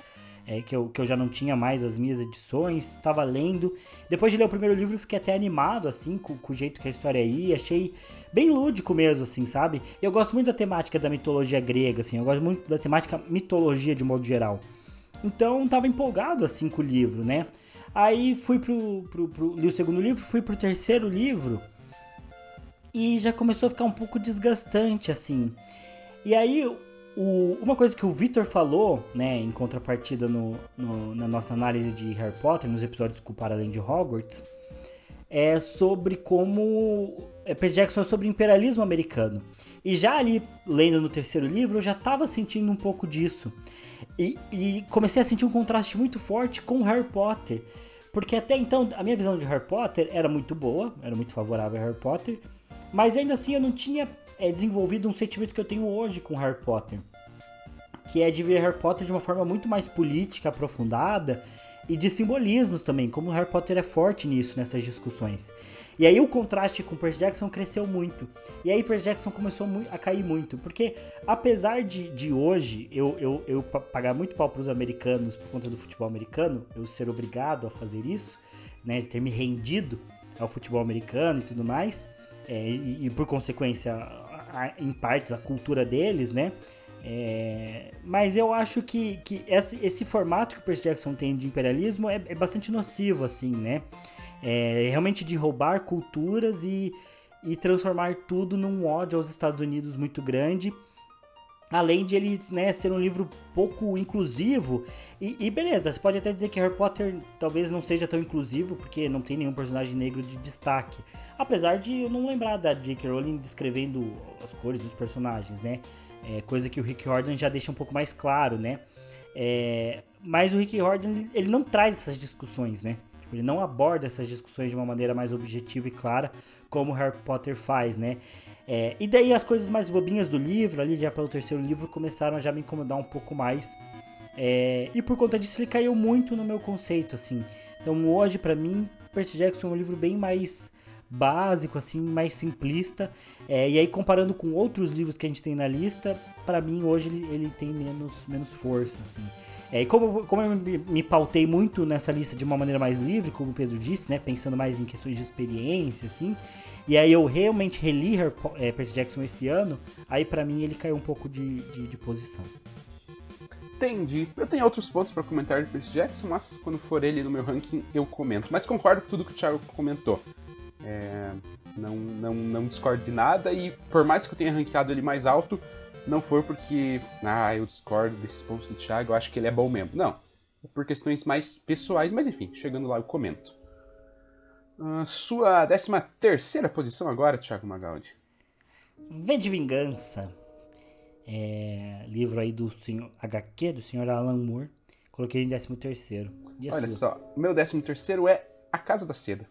é, que, eu, que eu já não tinha mais as minhas edições, estava lendo. Depois de ler o primeiro livro, fiquei até animado, assim, com, com, o jeito que a história ia. Achei bem lúdico mesmo, assim, sabe? Eu gosto muito da temática da mitologia grega, assim, eu gosto muito da temática mitologia de modo geral. Então, estava empolgado, assim, com o livro, né? Aí fui pro, pro, pro, li o segundo livro, fui pro terceiro livro e já começou a ficar um pouco desgastante, assim. E aí, o, uma coisa que o Victor falou, né, em contrapartida no, no, na nossa análise de Harry Potter, nos episódios com Para Além de Hogwarts, é sobre como. É, Percy Jackson é sobre imperialismo americano. E já ali, lendo no terceiro livro, eu já estava sentindo um pouco disso. E, e, comecei a sentir um contraste muito forte com Harry Potter. Porque até então, a minha visão de Harry Potter era muito boa, era muito favorável a Harry Potter. Mas ainda assim, eu não tinha é, desenvolvido um sentimento que eu tenho hoje com Harry Potter. Que é de ver Harry Potter de uma forma muito mais política, aprofundada e de simbolismos também, como Harry Potter é forte nisso, nessas discussões. E aí o contraste com Percy Jackson cresceu muito. E aí Percy Jackson começou a cair muito, porque apesar de, de hoje eu, eu, eu pagar muito pau para os americanos por conta do futebol americano, eu ser obrigado a fazer isso, né, ter me rendido ao futebol americano e tudo mais, é, e, e por consequência, a, em partes, a cultura deles, né, é, mas eu acho que, que esse, esse, formato que o Percy Jackson tem de imperialismo é, é bastante nocivo, assim, né? É realmente de roubar culturas e, e transformar tudo num ódio aos Estados Unidos muito grande. Além de ele né, ser um livro pouco inclusivo. E, e, beleza, você pode até dizer que Harry Potter talvez não seja tão inclusivo, porque não tem nenhum personagem negro de destaque. Apesar de eu não lembrar da J.K. Rowling descrevendo as cores dos personagens, né? É, coisa que o Rick Jordan já deixa um pouco mais claro, né? É, mas o Rick Jordan ele não traz essas discussões, né? Tipo, ele não aborda essas discussões de uma maneira mais objetiva e clara como Harry Potter faz, né? É, e daí as coisas mais bobinhas do livro, ali já pelo terceiro livro, começaram a já me incomodar um pouco mais. É, e por conta disso ele caiu muito no meu conceito, assim. Então hoje, para mim, Percy Jackson é um livro bem mais básico, assim, mais simplista. É, e aí, comparando com outros livros que a gente tem na lista, para mim hoje ele, ele tem menos, menos força, assim. É, e como, como eu me pautei muito nessa lista de uma maneira mais livre, como o Pedro disse, né, pensando mais em questões de experiência, assim, e aí eu realmente reli é, Percy Jackson esse ano, aí para mim ele caiu um pouco de, de, de, posição. Entendi. Eu tenho outros pontos para comentar de Percy Jackson, mas quando for ele no meu ranking eu comento. Mas concordo com tudo que o Thiago comentou. É, não, não, não discordo de nada e por mais que eu tenha ranqueado ele mais alto, não foi porque, ah, eu discordo desses pontos do Thiago, eu acho que ele é bom mesmo. Não. É por questões mais pessoais, mas enfim, chegando lá eu comento. Uh, sua 13 terceira posição agora, Thiago Magaldi. V de Vingança. É, livro aí do senhor HQ, do senhor Alan Moore. Coloquei em 13 terceiro. Olha sua? só, meu 13 terceiro é A Casa da Seda.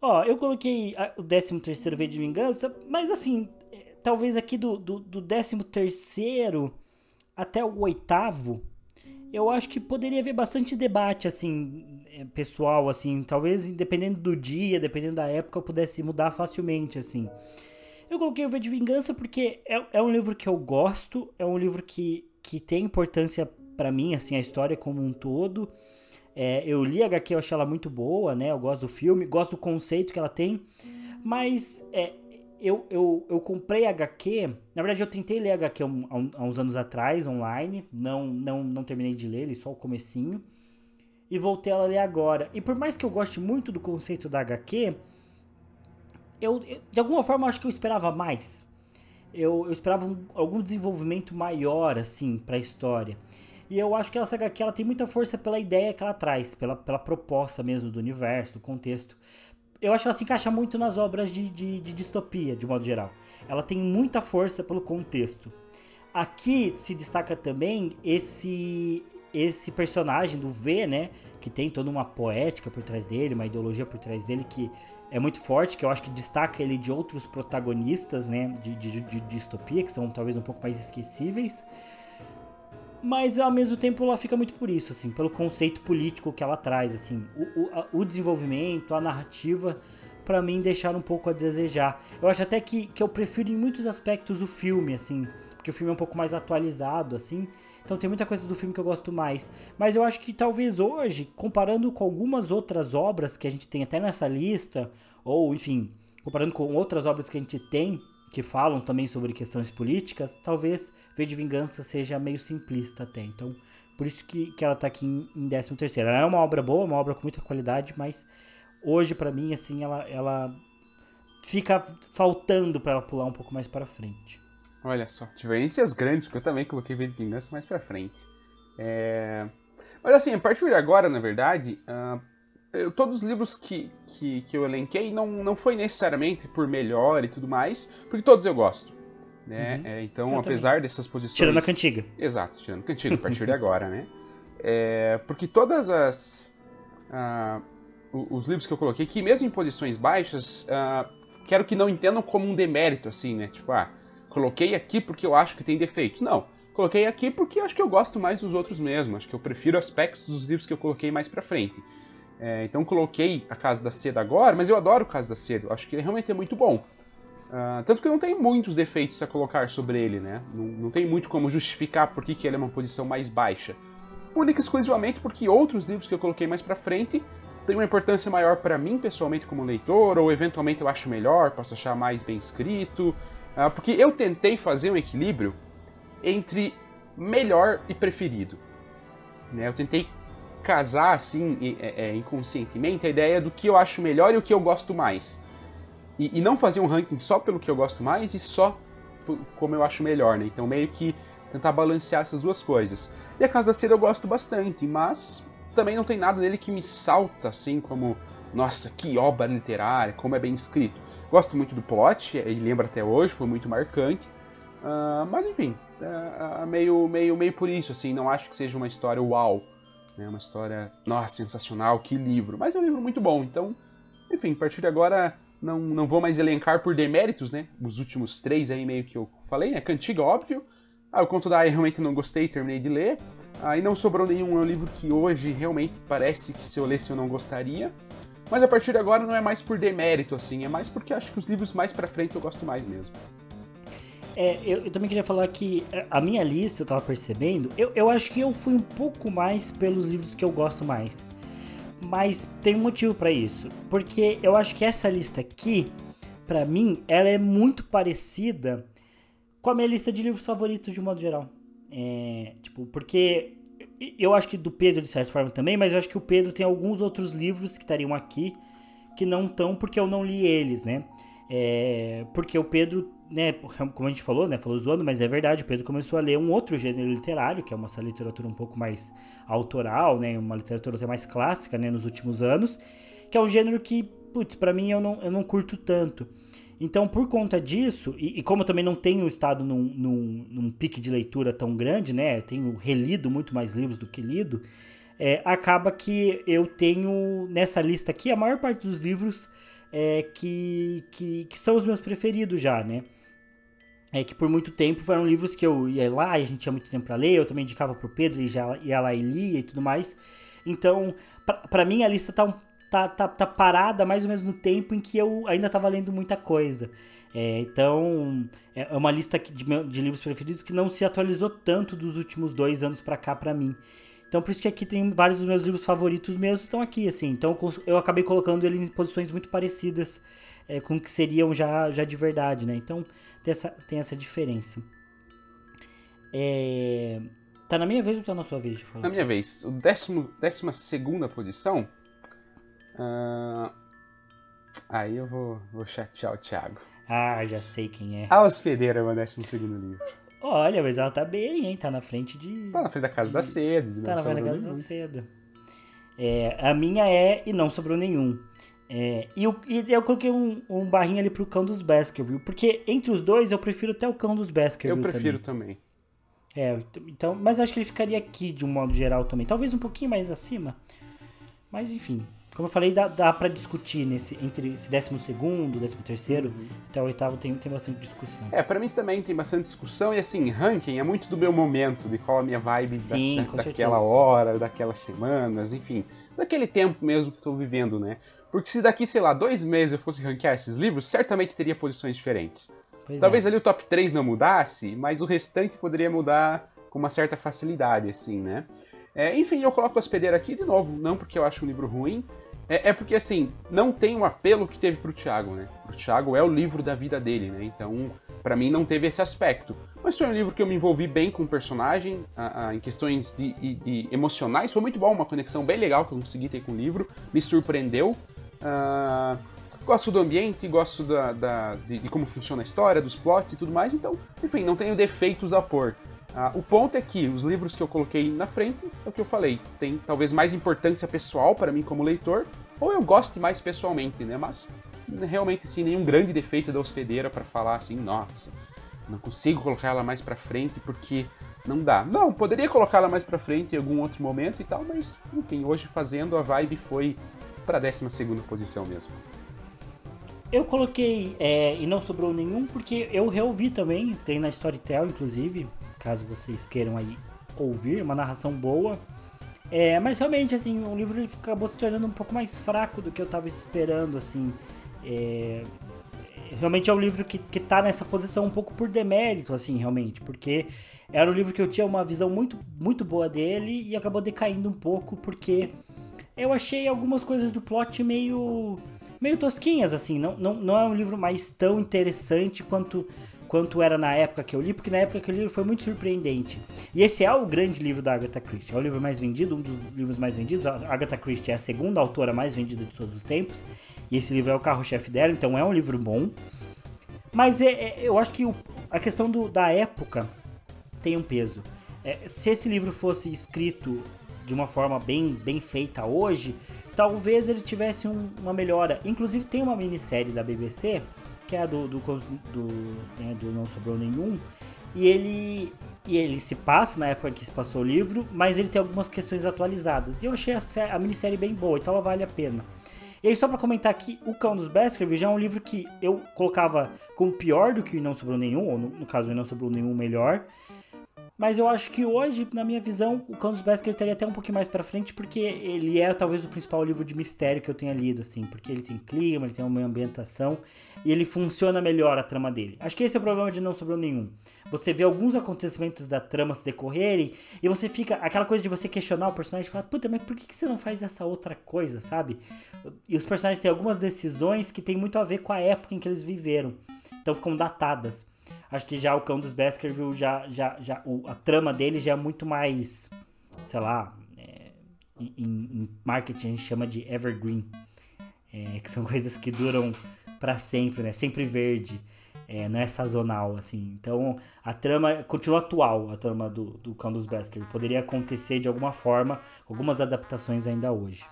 Ó, eu coloquei o 13 terceiro V de Vingança, mas assim, é, talvez aqui do, do, do 13 terceiro até o oitavo, eu acho que poderia haver bastante debate, assim, é, pessoal, assim, talvez dependendo do dia, dependendo da época, eu pudesse mudar facilmente, assim. Eu coloquei o V de Vingança porque é, é um livro que eu gosto, é um livro que, que tem importância para mim, assim, a história como um todo. É, eu li a HQ, eu achei ela muito boa, né? Eu gosto do filme, gosto do conceito que ela tem. Mas é, eu, eu, eu comprei HQ. Na verdade, eu tentei ler HQ há, um, há uns anos atrás, online. Não, não, não terminei de ler, li só o comecinho. E voltei a ler agora. E por mais que eu goste muito do conceito da HQ, eu, eu de alguma forma, acho que eu esperava mais. Eu, eu esperava um, algum desenvolvimento maior, assim, pra história. E eu acho que essa HQ ela tem muita força pela ideia que ela traz, pela, pela proposta mesmo do universo, do contexto. Eu acho que ela se encaixa muito nas obras de, de, de distopia, de modo geral. Ela tem muita força pelo contexto. Aqui se destaca também esse esse personagem do V, né, que tem toda uma poética por trás dele, uma ideologia por trás dele que é muito forte, que eu acho que destaca ele de outros protagonistas, né, de, de, de distopia, que são talvez um pouco mais esquecíveis mas ao mesmo tempo ela fica muito por isso, assim, pelo conceito político que ela traz, assim, o, o, a, o desenvolvimento, a narrativa, para mim deixaram um pouco a desejar. Eu acho até que, que eu prefiro em muitos aspectos o filme, assim, porque o filme é um pouco mais atualizado, assim, então tem muita coisa do filme que eu gosto mais. Mas eu acho que talvez hoje, comparando com algumas outras obras que a gente tem até nessa lista, ou enfim, comparando com outras obras que a gente tem que falam também sobre questões políticas, talvez V de Vingança seja meio simplista até. Então, por isso que, que ela tá aqui em, em 13 terceiro. Ela é uma obra boa, uma obra com muita qualidade, mas hoje para mim assim ela ela fica faltando para ela pular um pouco mais para frente. Olha só, diferenças grandes, porque eu também coloquei V de Vingança mais pra frente. É... Mas assim, a partir de agora, na verdade, uh, eu, todos os livros que, que, que, eu elenquei não, não foi necessariamente por melhor e tudo mais, porque todos eu gosto. Né? Uhum. É, então, eu apesar também. dessas posições. Tirando a cantiga. Exato, tirando a cantiga, a partir de agora, né? É, porque todas as. Uh, os livros que eu coloquei aqui, mesmo em posições baixas, uh, quero que não entendam como um demérito, assim, né? Tipo, ah, coloquei aqui porque eu acho que tem defeitos. Não. Coloquei aqui porque acho que eu gosto mais dos outros mesmo. Acho que eu prefiro aspectos dos livros que eu coloquei mais pra frente. É, então coloquei a Casa da Seda agora, mas eu adoro Casa da Seda. Acho que ele realmente é muito bom. Uh, tanto que não tem muitos defeitos a colocar sobre ele, né? Não, não tem muito como justificar por que, ele é uma posição mais baixa. Única exclusivamente porque outros livros que eu coloquei mais pra frente têm uma importância maior para mim, pessoalmente, como leitor, ou eventualmente eu acho melhor, posso achar mais bem escrito. Uh, porque eu tentei fazer um equilíbrio entre melhor e preferido. Né? Eu tentei casar, assim, é, é, inconscientemente, a ideia do que eu acho melhor e o que eu gosto mais. E, e, não fazer um ranking só pelo que eu gosto mais e só como eu acho melhor, né? Então, meio que tentar balancear essas duas coisas. E a Casa Cedo eu gosto bastante, mas também não tem nada nele que me salta, assim, como, nossa, que obra literária, como é bem escrito. Gosto muito do plot, ele lembra até hoje, foi muito marcante. Uh, mas enfim, uh, meio, meio, meio por isso, assim, não acho que seja uma história uau. Né, uma história, nossa, sensacional, que livro. Mas é um livro muito bom, então, enfim, a partir de agora não, não vou mais elencar por deméritos, né? Os últimos três aí meio que eu falei, né? Cantiga, óbvio. Ah, o Conto da Aya realmente não gostei, terminei de ler. Aí ah, não sobrou nenhum, é um livro que hoje realmente parece que se eu lesse eu não gostaria. Mas a partir de agora não é mais por demérito, assim, é mais porque acho que os livros mais pra frente eu gosto mais mesmo. É, eu, eu, também queria falar que é, a minha lista, eu tava percebendo, eu, eu acho que eu fui um pouco mais pelos livros que eu gosto mais. Mas tem um motivo para isso. Porque eu acho que essa lista aqui, para mim, ela é muito parecida com a minha lista de livros favoritos de modo geral. É, tipo, porque eu acho que do Pedro de certa forma também, mas eu acho que o Pedro tem alguns outros livros que estariam aqui que não estão porque eu não li eles, né? É, porque o Pedro, né, como a gente falou, né, falou zoando, mas é verdade, o Pedro começou a ler um outro gênero literário, que é uma literatura um pouco mais autoral, né, uma literatura até mais clássica, né, nos últimos anos, que é um gênero que, putz, para mim eu não, eu não curto tanto. Então, por conta disso, e, e, como eu também não tenho estado num, num, num, pique de leitura tão grande, né? Eu tenho relido muito mais livros do que lido, é, acaba que eu tenho nessa lista aqui a maior parte dos livros é, que, que, que são os meus preferidos já, né? É que por muito tempo foram livros que eu ia lá a gente tinha muito tempo para ler, eu também indicava pro Pedro e já ia lá e lia e tudo mais. Então, para mim a lista tá tá, tá, tá parada mais ou menos no tempo em que eu ainda tava lendo muita coisa. É, então, é, é uma lista de, de, livros preferidos que não se atualizou tanto dos últimos dois anos para cá para mim. Então, por isso que aqui tem vários dos meus livros favoritos mesmo estão aqui, assim. Então, eu acabei colocando ele em posições muito parecidas é, com que seriam já, já de verdade, né? Então, tem essa, tem essa diferença. É... Tá na minha vez ou tá na sua vez? Na minha vez. O décimo, décima segunda posição Uh, aí eu vou, vou chatear o Thiago. Ah, já sei quem é. A Hospedeira é o meu décimo segundo livro. Olha, mas ela tá bem, hein? Tá na frente de. Tá na frente da Casa de... da Seda. Tá na frente da Casa da Seda. É, a minha é E Não Sobrou Nenhum. É, e, eu, e eu coloquei um, um barrinho ali pro Cão dos Baskerville, porque entre os dois eu prefiro até o Cão dos Baskerville Eu prefiro também. também. É, então, mas acho que ele ficaria aqui de um modo geral também. Talvez um pouquinho mais acima. Mas enfim, como eu falei, dá, dá para discutir nesse, entre esse décimo segundo, décimo terceiro, uhum. até o oitavo tem, tem bastante discussão. É, para mim também tem bastante discussão e assim, ranking é muito do meu momento, de qual a minha vibe Sim, da, da, daquela certeza. hora, daquelas semanas, enfim, daquele tempo mesmo que estou vivendo, né? Porque se daqui, sei lá, dois meses eu fosse ranquear esses livros, certamente teria posições diferentes. Pois Talvez é. ali o top 3 não mudasse, mas o restante poderia mudar com uma certa facilidade, assim, né? É, enfim, eu coloco o Hospedeiro aqui de novo, não porque eu acho um livro ruim, é, é, porque, assim, não tem um apelo que teve pro Thiago, né? O Thiago é o livro da vida dele, né? Então, para mim, não teve esse aspecto. Mas foi um livro que eu me envolvi bem com o personagem, a, a, em questões de, de, emocionais. Foi muito bom, uma conexão bem legal que eu consegui ter com o livro. Me surpreendeu. Uh, gosto do ambiente, gosto da, da de, de, como funciona a história, dos plots e tudo mais, então, enfim, não tenho defeitos a pôr. Ah, o ponto é que os livros que eu coloquei na frente, é o que eu falei, tem talvez mais importância pessoal para mim como leitor, ou eu goste mais pessoalmente, né? Mas realmente, sim, nenhum grande defeito da hospedeira para falar assim, nossa, não consigo colocar ela mais para frente porque não dá. Não, poderia colocá-la mais para frente em algum outro momento e tal, mas enfim, hoje fazendo a vibe foi para 12 segunda posição mesmo. Eu coloquei é, e não sobrou nenhum porque eu reouvi também, tem na Storytel inclusive, caso vocês queiram aí ouvir, uma narração boa. É, mas realmente, assim, o livro acabou se tornando um pouco mais fraco do que eu estava esperando, assim. É, realmente é um livro que, que tá nessa posição um pouco por demérito, assim, realmente, porque era um livro que eu tinha uma visão muito, muito boa dele e acabou decaindo um pouco porque eu achei algumas coisas do plot meio meio tosquinhas, assim, não, não, não é um livro mais tão interessante quanto quanto era na época que eu li, porque na época que eu li foi muito surpreendente. E esse é o grande livro da Agatha Christie, é o livro mais vendido, um dos livros mais vendidos. A Agatha Christie é a segunda autora mais vendida de todos os tempos, e esse livro é o carro-chefe dela, então é um livro bom. Mas é, é, eu acho que o, a questão do, da época tem um peso. É, se esse livro fosse escrito de uma forma bem, bem feita hoje, talvez ele tivesse um, uma melhora. Inclusive tem uma minissérie da BBC, que é a do, do, do, né, do Não Sobrou Nenhum, e ele, e ele se passa na época em que se passou o livro, mas ele tem algumas questões atualizadas. E eu achei a, a minissérie bem boa, então ela vale a pena. E aí, só para comentar aqui, O Cão dos Baskerville já é um livro que eu colocava como pior do que Não Sobrou Nenhum, ou no, no caso, Não Sobrou Nenhum melhor. Mas eu acho que hoje, na minha visão, o Cão dos Baskerville estaria até um pouquinho mais para frente, porque ele é talvez o principal livro de mistério que eu tenha lido, assim, porque ele tem clima, ele tem uma ambientação e ele funciona melhor a trama dele. Acho que esse é o problema de Não Sobrou Nenhum. Você vê alguns acontecimentos da trama se decorrerem e você fica. aquela coisa de você questionar o personagem e falar, puta, mas por que você não faz essa outra coisa, sabe? E os personagens têm algumas decisões que tem muito a ver com a época em que eles viveram. Então ficam datadas. Acho que já o Cão dos Baskerville, já, já, já, o, a trama dele já é muito mais, sei lá, é, em, em, marketing a gente chama de evergreen. É, que são coisas que duram para sempre, né? Sempre verde. É, não é sazonal, assim. Então, a trama continua atual, a trama do, do Cão dos Baskerville. Poderia acontecer de alguma forma, algumas adaptações ainda hoje.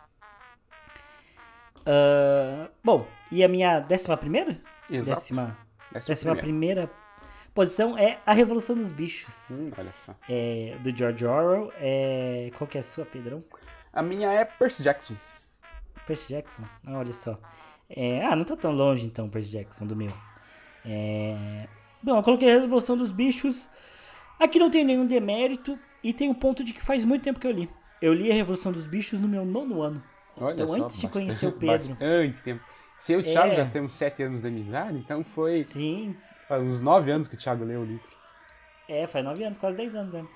Uh, bom, e a minha décima primeira? Exato. Décima, décima, décima primeira. primeira posição é A Revolução dos Bichos. Hum, olha só. É, do George Orwell. É, qual que é a sua, Pedrão? A minha é Percy Jackson. Percy Jackson? Olha só. É, ah, não tá tão longe então, Percy Jackson, do meu. É... Bom, eu coloquei a Revolução dos Bichos. Aqui não tem nenhum demérito e tem o um ponto de que faz muito tempo que eu li. Eu li a Revolução dos Bichos no meu nono ano. Olha então, só, antes de bastante, conhecer o Pedro. Bastante tempo. Se eu e o Thiago é... já temos sete anos de amizade, então foi. Sim. Faz uns nove anos que o Thiago leu o livro. É, faz nove anos, quase dez anos, né?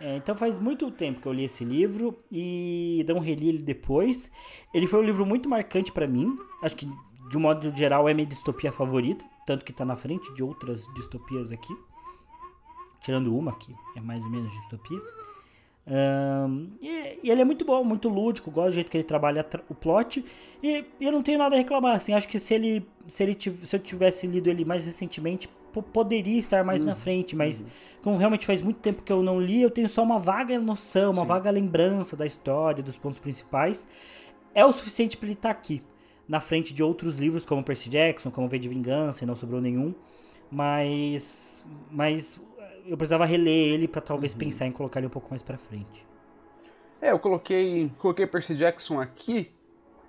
É, então faz muito tempo que eu li esse livro e não reli ele depois. Ele foi um livro muito marcante para mim. Acho que de um modo geral é minha distopia favorita, tanto que tá na frente de outras distopias aqui. Tirando uma que é mais ou menos distopia. Um, e, e, ele é muito bom, muito lúdico, gosto do jeito que ele trabalha o plot. E, e, eu não tenho nada a reclamar, assim. Acho que se ele. Se, ele se eu tivesse lido ele mais recentemente, poderia estar mais uhum. na frente, mas uhum. como realmente faz muito tempo que eu não li, eu tenho só uma vaga noção, uma Sim. vaga lembrança da história, dos pontos principais. É o suficiente para ele estar tá aqui, na frente de outros livros como Percy Jackson, como V de Vingança, e não sobrou nenhum. Mas, mas eu precisava reler ele para talvez uhum. pensar em colocar ele um pouco mais para frente. É, eu coloquei, coloquei Percy Jackson aqui.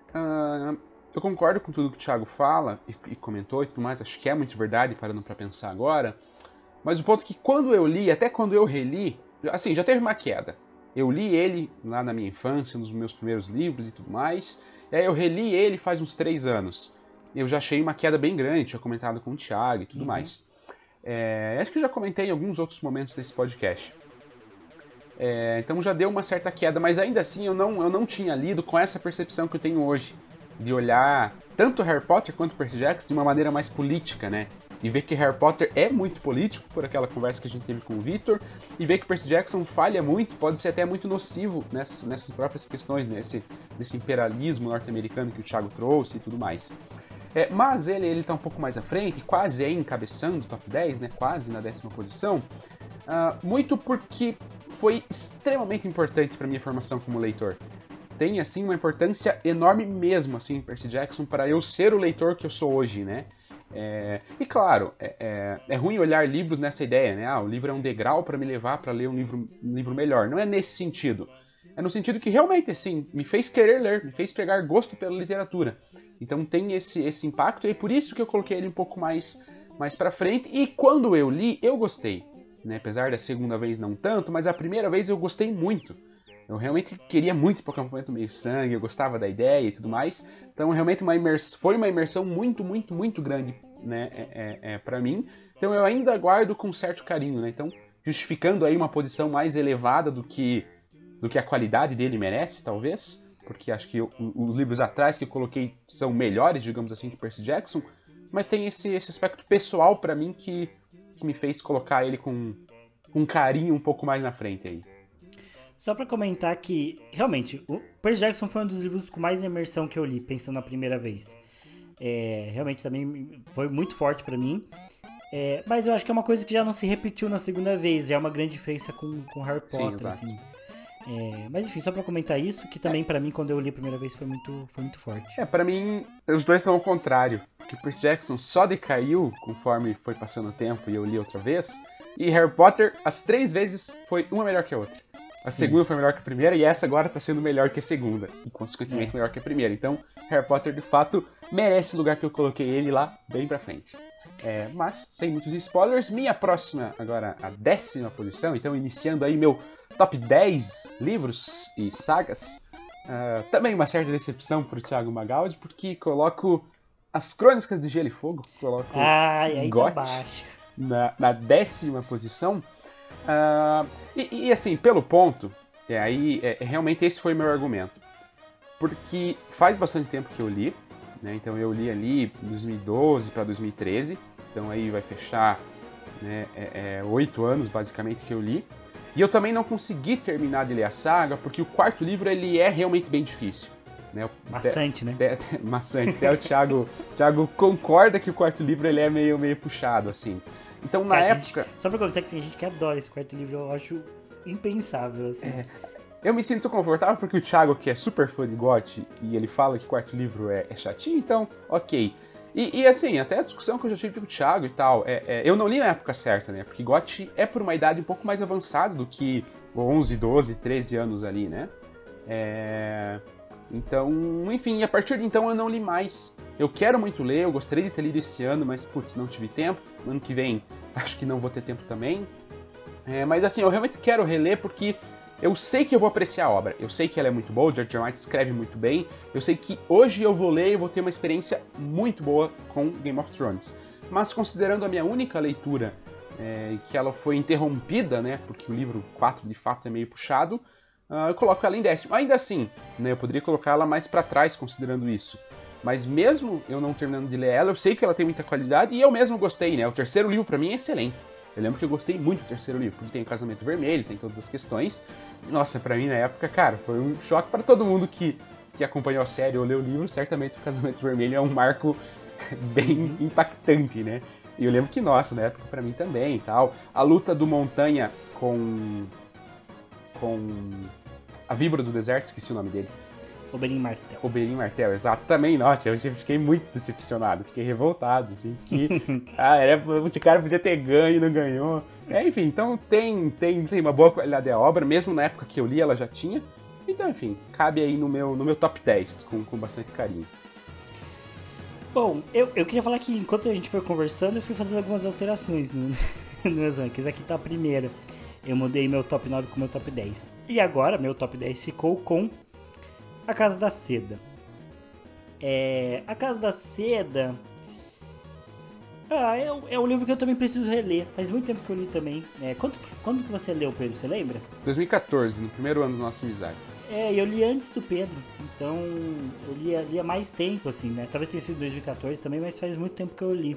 Uh, eu concordo com tudo que o Thiago fala e, e, comentou e tudo mais, acho que é muito verdade, parando para pensar agora. Mas o ponto é que quando eu li, até quando eu reli, assim, já teve uma queda. Eu li ele lá na minha infância, nos meus primeiros livros e tudo mais. E aí eu reli ele faz uns três anos. Eu já achei uma queda bem grande, tinha comentado com o Thiago e tudo uhum. mais. É, acho que eu já comentei em alguns outros momentos desse podcast. É, então já deu uma certa queda, mas ainda assim eu não, eu não tinha lido com essa percepção que eu tenho hoje de olhar tanto Harry Potter quanto Percy Jackson de uma maneira mais política, né? E ver que Harry Potter é muito político, por aquela conversa que a gente teve com o Victor, e ver que Percy Jackson falha muito, pode ser até muito nocivo nessas, nessas próprias questões, nesse, nesse imperialismo norte-americano que o Thiago trouxe e tudo mais. É, mas ele, ele tá um pouco mais à frente, quase aí encabeçando o top 10, né? Quase na décima posição. Uh, muito porque foi extremamente importante para minha formação como leitor. Tem, assim, uma importância enorme mesmo, assim, Percy Jackson, para eu ser o leitor que eu sou hoje, né? É, e claro, é, é, é, ruim olhar livros nessa ideia, né? Ah, o livro é um degrau para me levar para ler um livro, um livro melhor. Não é nesse sentido. É no sentido que realmente, assim, me fez querer ler, me fez pegar gosto pela literatura. Então tem esse, esse impacto e é por isso que eu coloquei ele um pouco mais, mais para frente. E quando eu li, eu gostei. Né? Apesar da segunda vez não tanto, mas a primeira vez eu gostei muito. Eu realmente queria muito ir para o acampamento meio sangue, eu gostava da ideia e tudo mais. Então, realmente, uma imers... foi uma imersão muito, muito, muito grande né, é, é, é para mim. Então, eu ainda guardo com certo carinho. Né? Então, justificando aí uma posição mais elevada do que, do que a qualidade dele merece, talvez. Porque acho que eu, os livros atrás que eu coloquei são melhores, digamos assim, que Percy Jackson. Mas tem esse, esse aspecto pessoal para mim que, que me fez colocar ele com um carinho um pouco mais na frente aí. Só para comentar que, realmente, o Percy Jackson foi um dos livros com mais imersão que eu li, pensando na primeira vez. É, realmente também foi muito forte para mim. É, mas eu acho que é uma coisa que já não se repetiu na segunda vez. Já é uma grande diferença com, com Harry Potter, Sim, assim. É, mas enfim, só para comentar isso, que também é. para mim, quando eu li a primeira vez, foi muito, foi muito forte. É, para mim, os dois são o contrário. Que Percy Jackson só decaiu conforme foi passando o tempo e eu li outra vez. E Harry Potter, as três vezes, foi uma melhor que a outra. A Sim. segunda foi melhor que a primeira e essa agora tá sendo melhor que a segunda. E consequentemente é. melhor que a primeira. Então, Harry Potter de fato merece o lugar que eu coloquei ele lá bem pra frente. É, mas, sem muitos spoilers, minha próxima, agora a décima posição, então iniciando aí meu top 10 livros e sagas. Uh, também uma certa decepção pro Thiago Magaldi, porque coloco as Crônicas de Gelo e Fogo, coloco Ai, aí tá baixo. Na, na décima posição. Uh, e, e, assim, pelo ponto, é, aí é, realmente esse foi meu argumento. Porque faz bastante tempo que eu li, né? Então eu li ali 2012 para 2013, então aí vai fechar né, é, é, oito anos basicamente que eu li. E eu também não consegui terminar de ler a saga, porque o quarto livro ele é realmente bem difícil. Né? Maçante, né? maçante. Até o Thiago, Thiago concorda que o quarto livro ele é meio, meio puxado, assim. Então, na Cara, época. Gente, só pra contar que tem gente que adora esse quarto livro, eu acho impensável, assim. É, eu me sinto confortável porque o Thiago, que é super fã de GOT, e ele fala que quarto livro é, é chatinho, então, ok. E, e, assim, até a discussão que eu já tive com o Thiago e tal, é, é, eu não li na época certa, né? Porque GOT é por uma idade um pouco mais avançada do que 11, 12, 13 anos ali, né? É... Então, enfim, a partir de então eu não li mais. Eu quero muito ler, eu gostaria de ter lido esse ano, mas putz, não tive tempo. Ano que vem acho que não vou ter tempo também. É, mas assim, eu realmente quero reler porque eu sei que eu vou apreciar a obra. Eu sei que ela é muito boa, o George. Martin escreve muito bem. Eu sei que hoje eu vou ler e vou ter uma experiência muito boa com Game of Thrones. Mas considerando a minha única leitura, é, que ela foi interrompida, né, porque o livro 4 de fato é meio puxado, eu coloco ela em décimo. Ainda assim, né, eu poderia colocar ela mais para trás considerando isso. Mas mesmo eu não terminando de ler ela, eu sei que ela tem muita qualidade e eu mesmo gostei, né? O terceiro livro para mim é excelente. Eu lembro que eu gostei muito do terceiro livro, porque tem o Casamento Vermelho, tem todas as questões. Nossa, para mim na época, cara, foi um choque para todo mundo que, que acompanhou a série ou leu o livro. Certamente o Casamento Vermelho é um marco bem uhum. impactante, né? E eu lembro que, nossa, na época para mim também e tal. A luta do Montanha com. com. A Víbora do Deserto, esqueci o nome dele. Oberyn Martel. Oberyn Martel, exato. Também, nossa, eu fiquei muito decepcionado, fiquei revoltado, assim, que ah, era, o cara podia ter ganho e não ganhou. É, enfim, então tem, tem, tem uma boa qualidade da obra, mesmo na época que eu li ela já tinha. Então, enfim, cabe aí no meu, no meu top 10, com, com bastante carinho. Bom, eu, eu queria falar que enquanto a gente foi conversando, eu fui fazendo algumas alterações no, no meus rankings. Aqui tá a primeira. Eu mudei meu top 9 com meu top 10. E agora, meu top 10 ficou com a Casa da Seda. É, a Casa da Seda. Ah, é, é um livro que eu também preciso reler. Faz muito tempo que eu li também. É, quando, quando que você leu, Pedro? Você lembra? 2014, no primeiro ano da nossa amizade. É, eu li antes do Pedro. Então, eu li, li há mais tempo, assim, né? Talvez tenha sido 2014 também, mas faz muito tempo que eu li.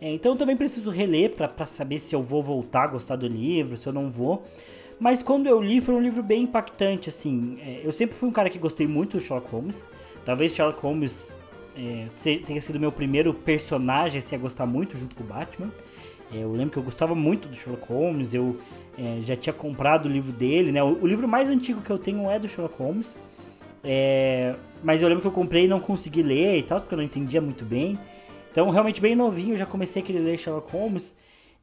É, então, eu também preciso reler para saber se eu vou voltar a gostar do livro, se eu não vou. Mas quando eu li, foi um livro bem impactante, assim. É, eu sempre fui um cara que gostei muito do Sherlock Holmes. Talvez Sherlock Holmes é, tenha sido meu primeiro personagem assim, a gostar muito junto com o Batman. É, eu lembro que eu gostava muito do Sherlock Holmes, eu é, já tinha comprado o livro dele, né? O, o, livro mais antigo que eu tenho é do Sherlock Holmes. É, mas eu lembro que eu comprei e não consegui ler e tal, porque eu não entendia muito bem. Então, realmente bem novinho, eu já comecei a querer ler Sherlock Holmes.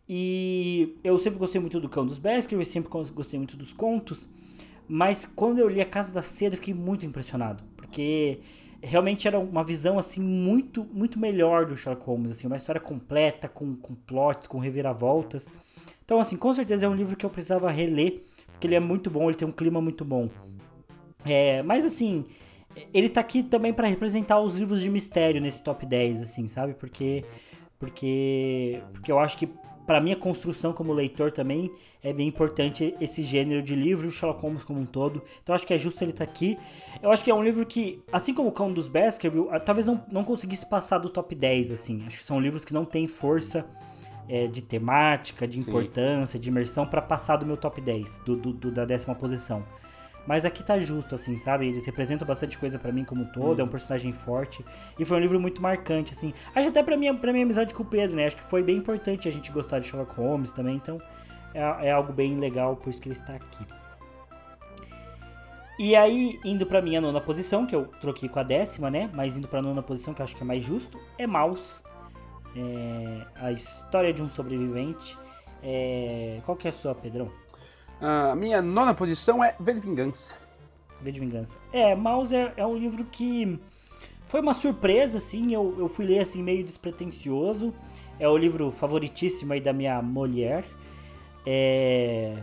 E eu sempre gostei muito do Cão dos Baskerville, sempre gostei muito dos contos. Mas quando eu li A Casa da Seda, eu fiquei muito impressionado. Porque realmente era uma visão assim muito muito melhor do Sherlock Holmes, assim, uma história completa, com, com plots, com reviravoltas. Então, assim, com certeza é um livro que eu precisava reler, porque ele é muito bom, ele tem um clima muito bom. É, mas assim, ele tá aqui também para representar os livros de mistério nesse top 10, assim, sabe? Porque porque porque eu acho que para minha construção como leitor também é bem importante esse gênero de livro, o Sherlock Holmes como um todo. Então acho que é justo ele estar tá aqui. Eu acho que é um livro que, assim como o Cão dos Baskerville, talvez não, não conseguisse passar do top 10, assim. Acho que são livros que não têm força é, de temática, de Sim. importância, de imersão para passar do meu top 10, do, do, do, da décima posição. Mas aqui tá justo, assim, sabe? Eles representam bastante coisa para mim como um todo, hum. é um personagem forte. E foi um livro muito marcante, assim. Acho até pra minha, pra minha amizade com o Pedro, né? Acho que foi bem importante a gente gostar de Sherlock Holmes também, então é, é algo bem legal, por isso que ele está aqui. E aí, indo pra minha nona posição, que eu troquei com a décima, né? Mas indo pra nona posição, que eu acho que é mais justo, é Maus. É a história de um sobrevivente. É... Qual que é a sua, Pedrão? A minha nona posição é V de Vingança. V de Vingança. É, Mouse é, é, um livro que foi uma surpresa, assim. Eu, eu fui ler assim meio despretensioso. É o livro favoritíssimo aí da minha mulher. É...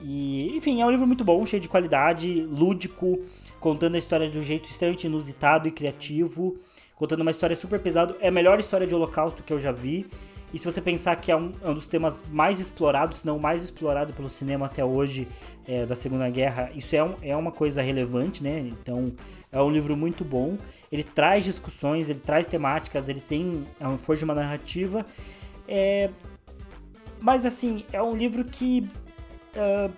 E, enfim, é um livro muito bom, cheio de qualidade, lúdico, contando a história de um jeito extremamente inusitado e criativo, contando uma história super pesada. É a melhor história de Holocausto que eu já vi. E se você pensar que é um, é um dos temas mais explorados, se não mais explorado pelo cinema até hoje é, da Segunda Guerra, isso é, um, é uma coisa relevante, né? Então é um livro muito bom. Ele traz discussões, ele traz temáticas, ele tem é força de uma narrativa. É... Mas assim, é um livro que. Uh...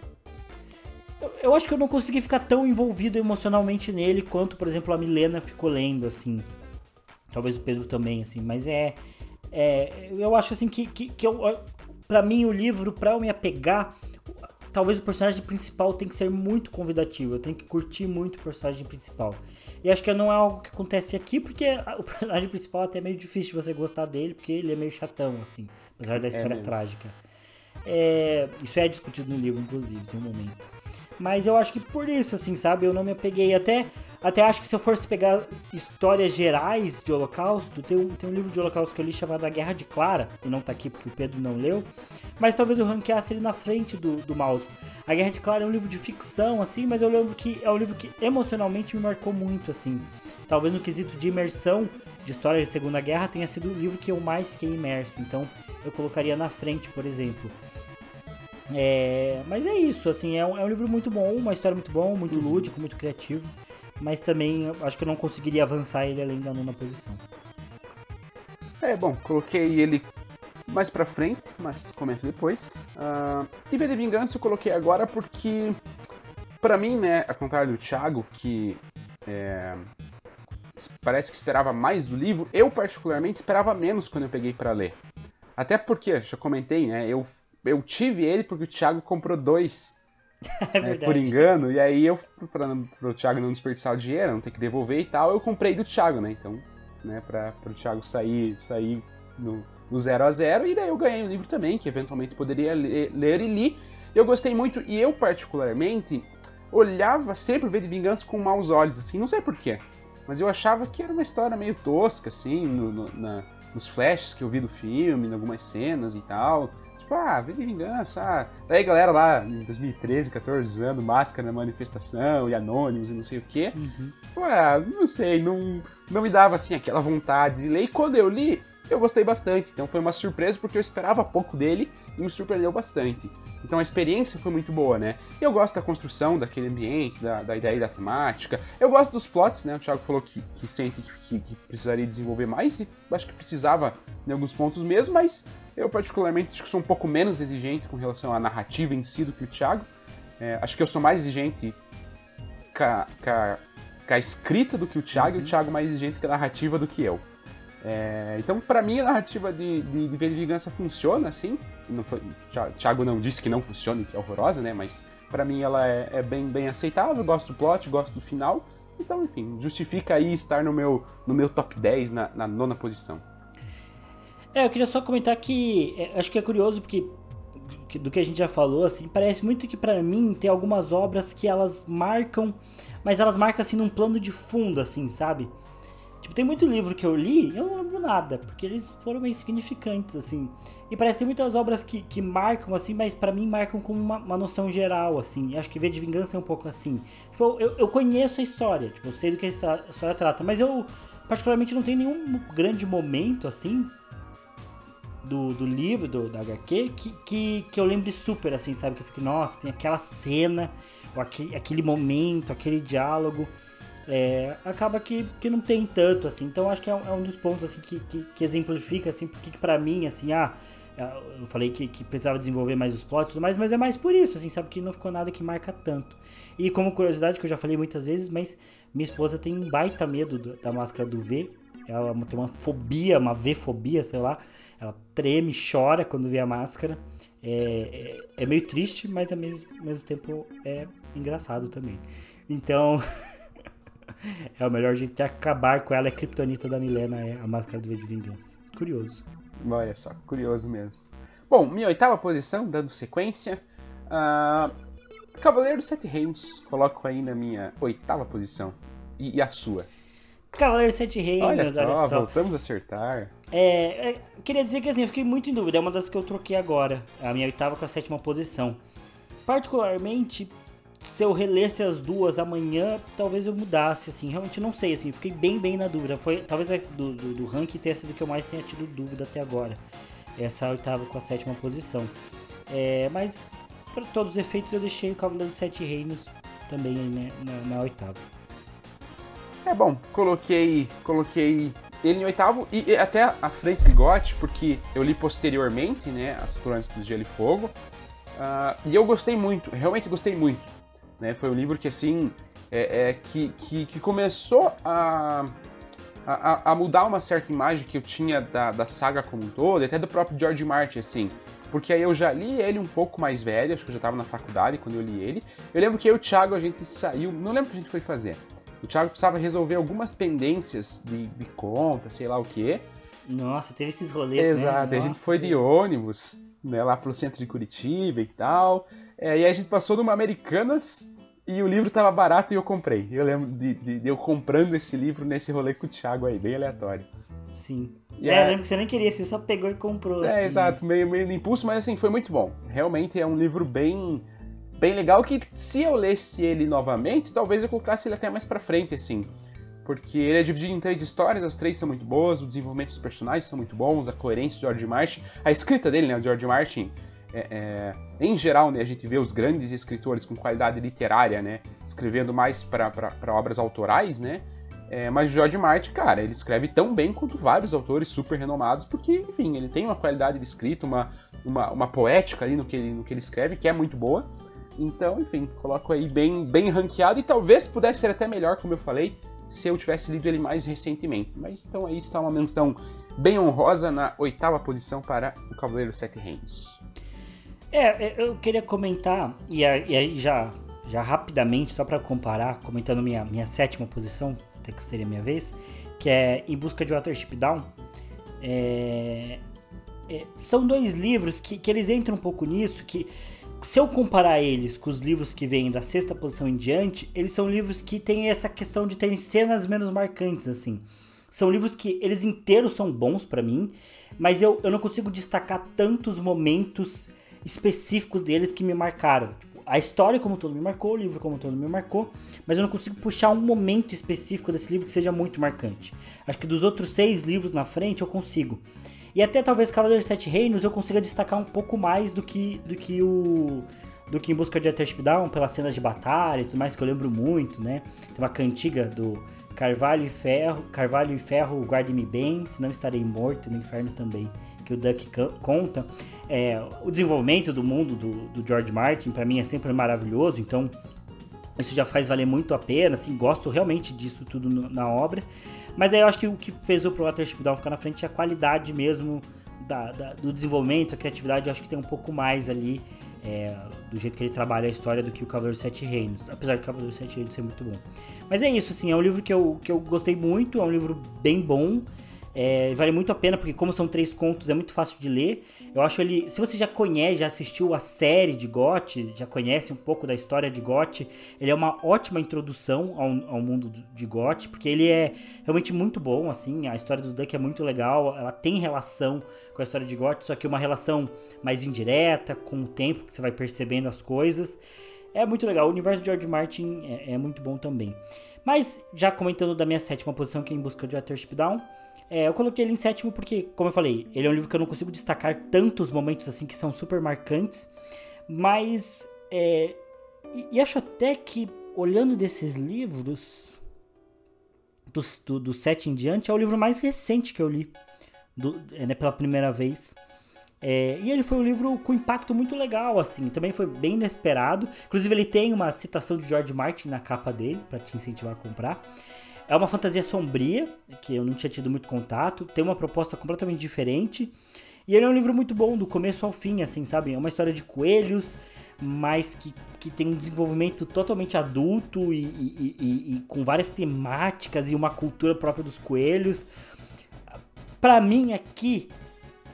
eu acho que eu não consegui ficar tão envolvido emocionalmente nele quanto, por exemplo, a Milena ficou lendo, assim. Talvez o Pedro também, assim. Mas é é, eu acho assim que, que, que eu, pra mim o livro, pra eu me apegar, talvez o personagem principal tem que ser muito convidativo. Eu tenho que curtir muito o personagem principal. E acho que não é algo que acontece aqui, porque o personagem principal é até meio difícil de você gostar dele, porque ele é meio chatão, assim, apesar da é história é trágica. É, isso é discutido no livro, inclusive, tem um momento. Mas eu acho que por isso, assim, sabe? Eu não me apeguei. Até até acho que se eu fosse pegar histórias gerais de Holocausto, tem um, tem um livro de Holocausto que eu li chamado A Guerra de Clara, e não tá aqui porque o Pedro não leu, mas talvez eu ranqueasse ele na frente do, do Mouse. A Guerra de Clara é um livro de ficção, assim, mas eu lembro que é um livro que emocionalmente me marcou muito, assim. Talvez no quesito de imersão de história de Segunda Guerra tenha sido o livro que eu mais fiquei imerso, então eu colocaria na frente, por exemplo. É, mas é isso, assim, é um, é um livro muito bom, uma história muito bom, muito uhum. lúdico, muito criativo mas também acho que eu não conseguiria avançar ele além da nona posição. É, bom, coloquei ele mais pra frente, mas comento depois. Uh, e V de Vingança eu coloquei agora porque, para mim, né, ao contrário do Thiago, que é, parece que esperava mais do livro, eu particularmente esperava menos quando eu peguei para ler. Até porque, já comentei, né, eu, eu tive ele porque o Thiago comprou dois é né, por engano. E aí eu, para o Thiago não desperdiçar o dinheiro, não ter que devolver e tal, eu comprei do Thiago, né? Então, né, para o Thiago sair, sair no, no zero a zero. E daí eu ganhei um livro também, que eventualmente poderia ler, ler e li. Eu gostei muito, e eu particularmente olhava sempre o V de Vingança com maus olhos, assim, não sei porquê. Mas eu achava que era uma história meio tosca, assim, no, no, na, nos flashes que eu vi do filme, em algumas cenas e tal tipo, ah, vem de vingança. Ah. Daí galera lá em 2013, 14, usando máscara na manifestação e anônimos e não sei o quê. Uhum. Ué, não sei, não, não me dava assim aquela vontade de ler. E quando eu li, eu gostei bastante. Então foi uma surpresa porque eu esperava pouco dele e me surpreendeu bastante. Então a experiência foi muito boa, né? Eu gosto da construção daquele ambiente, da, da ideia da temática. Eu gosto dos plots, né? O Thiago falou que, que sente que, que precisaria desenvolver mais e acho que precisava em alguns pontos mesmo, mas eu, particularmente, acho que sou um pouco menos exigente com relação à narrativa em si do que o Thiago. É, acho que eu sou mais exigente com a, com a escrita do que o Thiago, uhum. e o Thiago mais exigente com a narrativa do que eu. É, então, para mim, a narrativa de, de, de V de Vingança funciona, assim. Não foi, Thiago não disse que não funciona, que é horrorosa, né? Mas para mim ela é, é, bem, bem aceitável. Gosto do plot, gosto do final. Então, enfim, justifica aí estar no meu, no meu top 10, na, na nona posição. É, eu queria só comentar que é, acho que é curioso porque do que a gente já falou, assim, parece muito que para mim tem algumas obras que elas marcam, mas elas marcam assim num plano de fundo, assim, sabe? Tipo, tem muito livro que eu li eu não lembro nada, porque eles foram bem significantes, assim. E parece que tem muitas obras que, que marcam, assim, mas para mim marcam como uma, uma, noção geral, assim. E acho que V de Vingança é um pouco assim. Tipo, eu, eu conheço a história, tipo, eu sei do que a história, a história trata, mas eu particularmente não tenho nenhum grande momento, assim, do, do livro, do, da HQ, que, que, que eu lembre super, assim, sabe? Que eu fico, nossa, tem aquela cena, ou aquele, aquele momento, aquele diálogo é, acaba que, que não tem tanto, assim. Então acho que é um, é um dos pontos, assim, que, que, que, exemplifica, assim, porque que pra mim, assim, ah, é, eu falei que, que precisava desenvolver mais os plots e tudo mais, mas é mais por isso, assim, sabe? Que não ficou nada que marca tanto. E como curiosidade, que eu já falei muitas vezes, mas minha esposa tem um baita medo do, da máscara do V. Ela tem uma fobia, uma V-fobia, sei lá. Ela treme, chora quando vê a máscara. É, é, é meio triste, mas ao mesmo, ao mesmo tempo é engraçado também. Então, é o melhor jeito de acabar com ela é a Kryptonita da Milena, é a máscara do V de Vingança. Curioso. Olha só, curioso mesmo. Bom, minha oitava posição, dando sequência. Uh, Cavaleiro dos Sete Reinos, coloco aí na minha oitava posição. E, e a sua? Cavaleiro dos Sete Reinos, olha só, olha só. voltamos a acertar. É, é, queria dizer que assim, eu fiquei muito em dúvida, é uma das que eu troquei agora, a minha oitava com a sétima posição. Particularmente se eu relesse as duas amanhã, talvez eu mudasse, assim, realmente não sei, assim, fiquei bem, bem na dúvida. Foi, talvez do, do, do ranking tenha sido que eu mais tenha tido dúvida até agora. Essa oitava com a sétima posição. É, mas, para todos os efeitos, eu deixei o Cavaleiro dos Sete Reinos também né, na, na oitava. É bom, coloquei, coloquei ele em oitavo e, e até a frente de Gotti, porque eu li posteriormente, né, as Crônicas do Gelo e Fogo. Uh, e eu gostei muito, realmente gostei muito. Né? Foi um livro que, assim, é, é que, que, que, começou a, a, a, mudar uma certa imagem que eu tinha da, da saga como um todo, até do próprio George Martin, assim. Porque aí eu já li ele um pouco mais velho, acho que eu já estava na faculdade quando eu li ele. Eu lembro que eu e o Thiago, a gente saiu, não lembro o que a gente foi fazer. O Thiago precisava resolver algumas pendências de, de conta, sei lá o quê. Nossa, teve esses rolês, né? Exato, né? a gente foi de ônibus, né, lá pro centro de Curitiba e tal. É, e aí a gente passou numa Americanas e o livro tava barato e eu comprei. Eu lembro de, de, de eu comprando esse livro nesse rolê com o Thiago aí, bem aleatório. Sim. E é, eu lembro que você nem queria, você só pegou e comprou. É, assim. exato, meio, meio no impulso, mas assim, foi muito bom. Realmente é um livro bem bem legal que se eu lesse ele novamente, talvez eu colocasse ele até mais pra frente, assim. Porque ele é dividido em três histórias, as três são muito boas, o desenvolvimento dos personagens são muito bons, a coerência do George Martin, a escrita dele, né, o George Martin, é, é, em geral, né, a gente vê os grandes escritores com qualidade literária, né, escrevendo mais para obras autorais, né, é, mas o George Martin, cara, ele escreve tão bem quanto vários autores super renomados, porque, enfim, ele tem uma qualidade de escrita, uma, uma, uma poética ali no que, ele, no que ele escreve, que é muito boa. Então, enfim, coloco aí bem, bem ranqueado e talvez pudesse ser até melhor, como eu falei, se eu tivesse lido ele mais recentemente. Mas então aí está uma menção bem honrosa na oitava posição para o Cavaleiro Sete Reinos. É, é, eu queria comentar, e aí já, já rapidamente, só para comparar, comentando minha, minha sétima posição, até que seria minha vez, que é Em Busca de Watership Down. É, é, são dois livros que, que eles entram um pouco nisso, que se eu comparar eles com os livros que vêm da sexta posição em diante, eles são livros que têm essa questão de terem cenas menos marcantes, assim. São livros que eles inteiros são bons para mim, mas eu, eu não consigo destacar tantos momentos específicos deles que me marcaram. Tipo, a história como todo me marcou, o livro como todo me marcou, mas eu não consigo puxar um momento específico desse livro que seja muito marcante. Acho que dos outros seis livros na frente eu consigo. E até talvez Cavaleiro dos Sete Reinos eu consiga destacar um pouco mais do que, do que o do que em busca de Watership Down, pelas cenas de batalha e tudo mais que eu lembro muito, né? Tem uma cantiga do Carvalho e Ferro, Carvalho e Ferro, guarde-me bem, senão estarei morto no inferno também que o Duck conta, é, o desenvolvimento do mundo do, do George Martin, para mim, é sempre maravilhoso. Então, Isso já faz valer muito a pena, assim, gosto realmente disso tudo no, na obra. Mas aí eu acho que o que pesou pro Watership Down ficar na frente é a qualidade mesmo da, da, do desenvolvimento, a criatividade, eu acho que tem um pouco mais ali é, do jeito que ele trabalha a história do que o Cavaleiro Sete Reinos, apesar do Cavaleiro Sete Reinos ser muito bom. Mas é isso, assim, é um livro que eu, que eu gostei muito, é um livro bem bom. É, vale muito a pena, porque como são três contos, é muito fácil de ler. Eu acho ele. Se você já conhece, já assistiu a série de GOT, já conhece um pouco da história de GOT, ele é uma ótima introdução ao, ao mundo de GOT, porque ele é realmente muito bom, assim. A história do Duck é muito legal, ela tem relação com a história de GOT, só que uma relação mais indireta, com o tempo que você vai percebendo as coisas. É muito legal. O universo de George Martin é, é muito bom também. Mas, já comentando da minha sétima posição, que é Em Busca de Watership Down. É, eu coloquei ele em sétimo porque, como eu falei, ele é um livro que eu não consigo destacar tantos momentos assim que são super marcantes. Mas, é, e, e acho até que, olhando desses livros, do, do, sete em diante, é o livro mais recente que eu li do, é, né, pela primeira vez. É, e ele foi um livro com impacto muito legal, assim, também foi bem inesperado. Inclusive, ele tem uma citação de George Martin na capa dele, para te incentivar a comprar. É uma fantasia sombria, que eu não tinha tido muito contato, tem uma proposta completamente diferente. E ele é um livro muito bom, do começo ao fim, assim, sabe? É uma história de coelhos, mas que, que tem um desenvolvimento totalmente adulto e, e, e, e com várias temáticas e uma cultura própria dos coelhos. Para mim, aqui,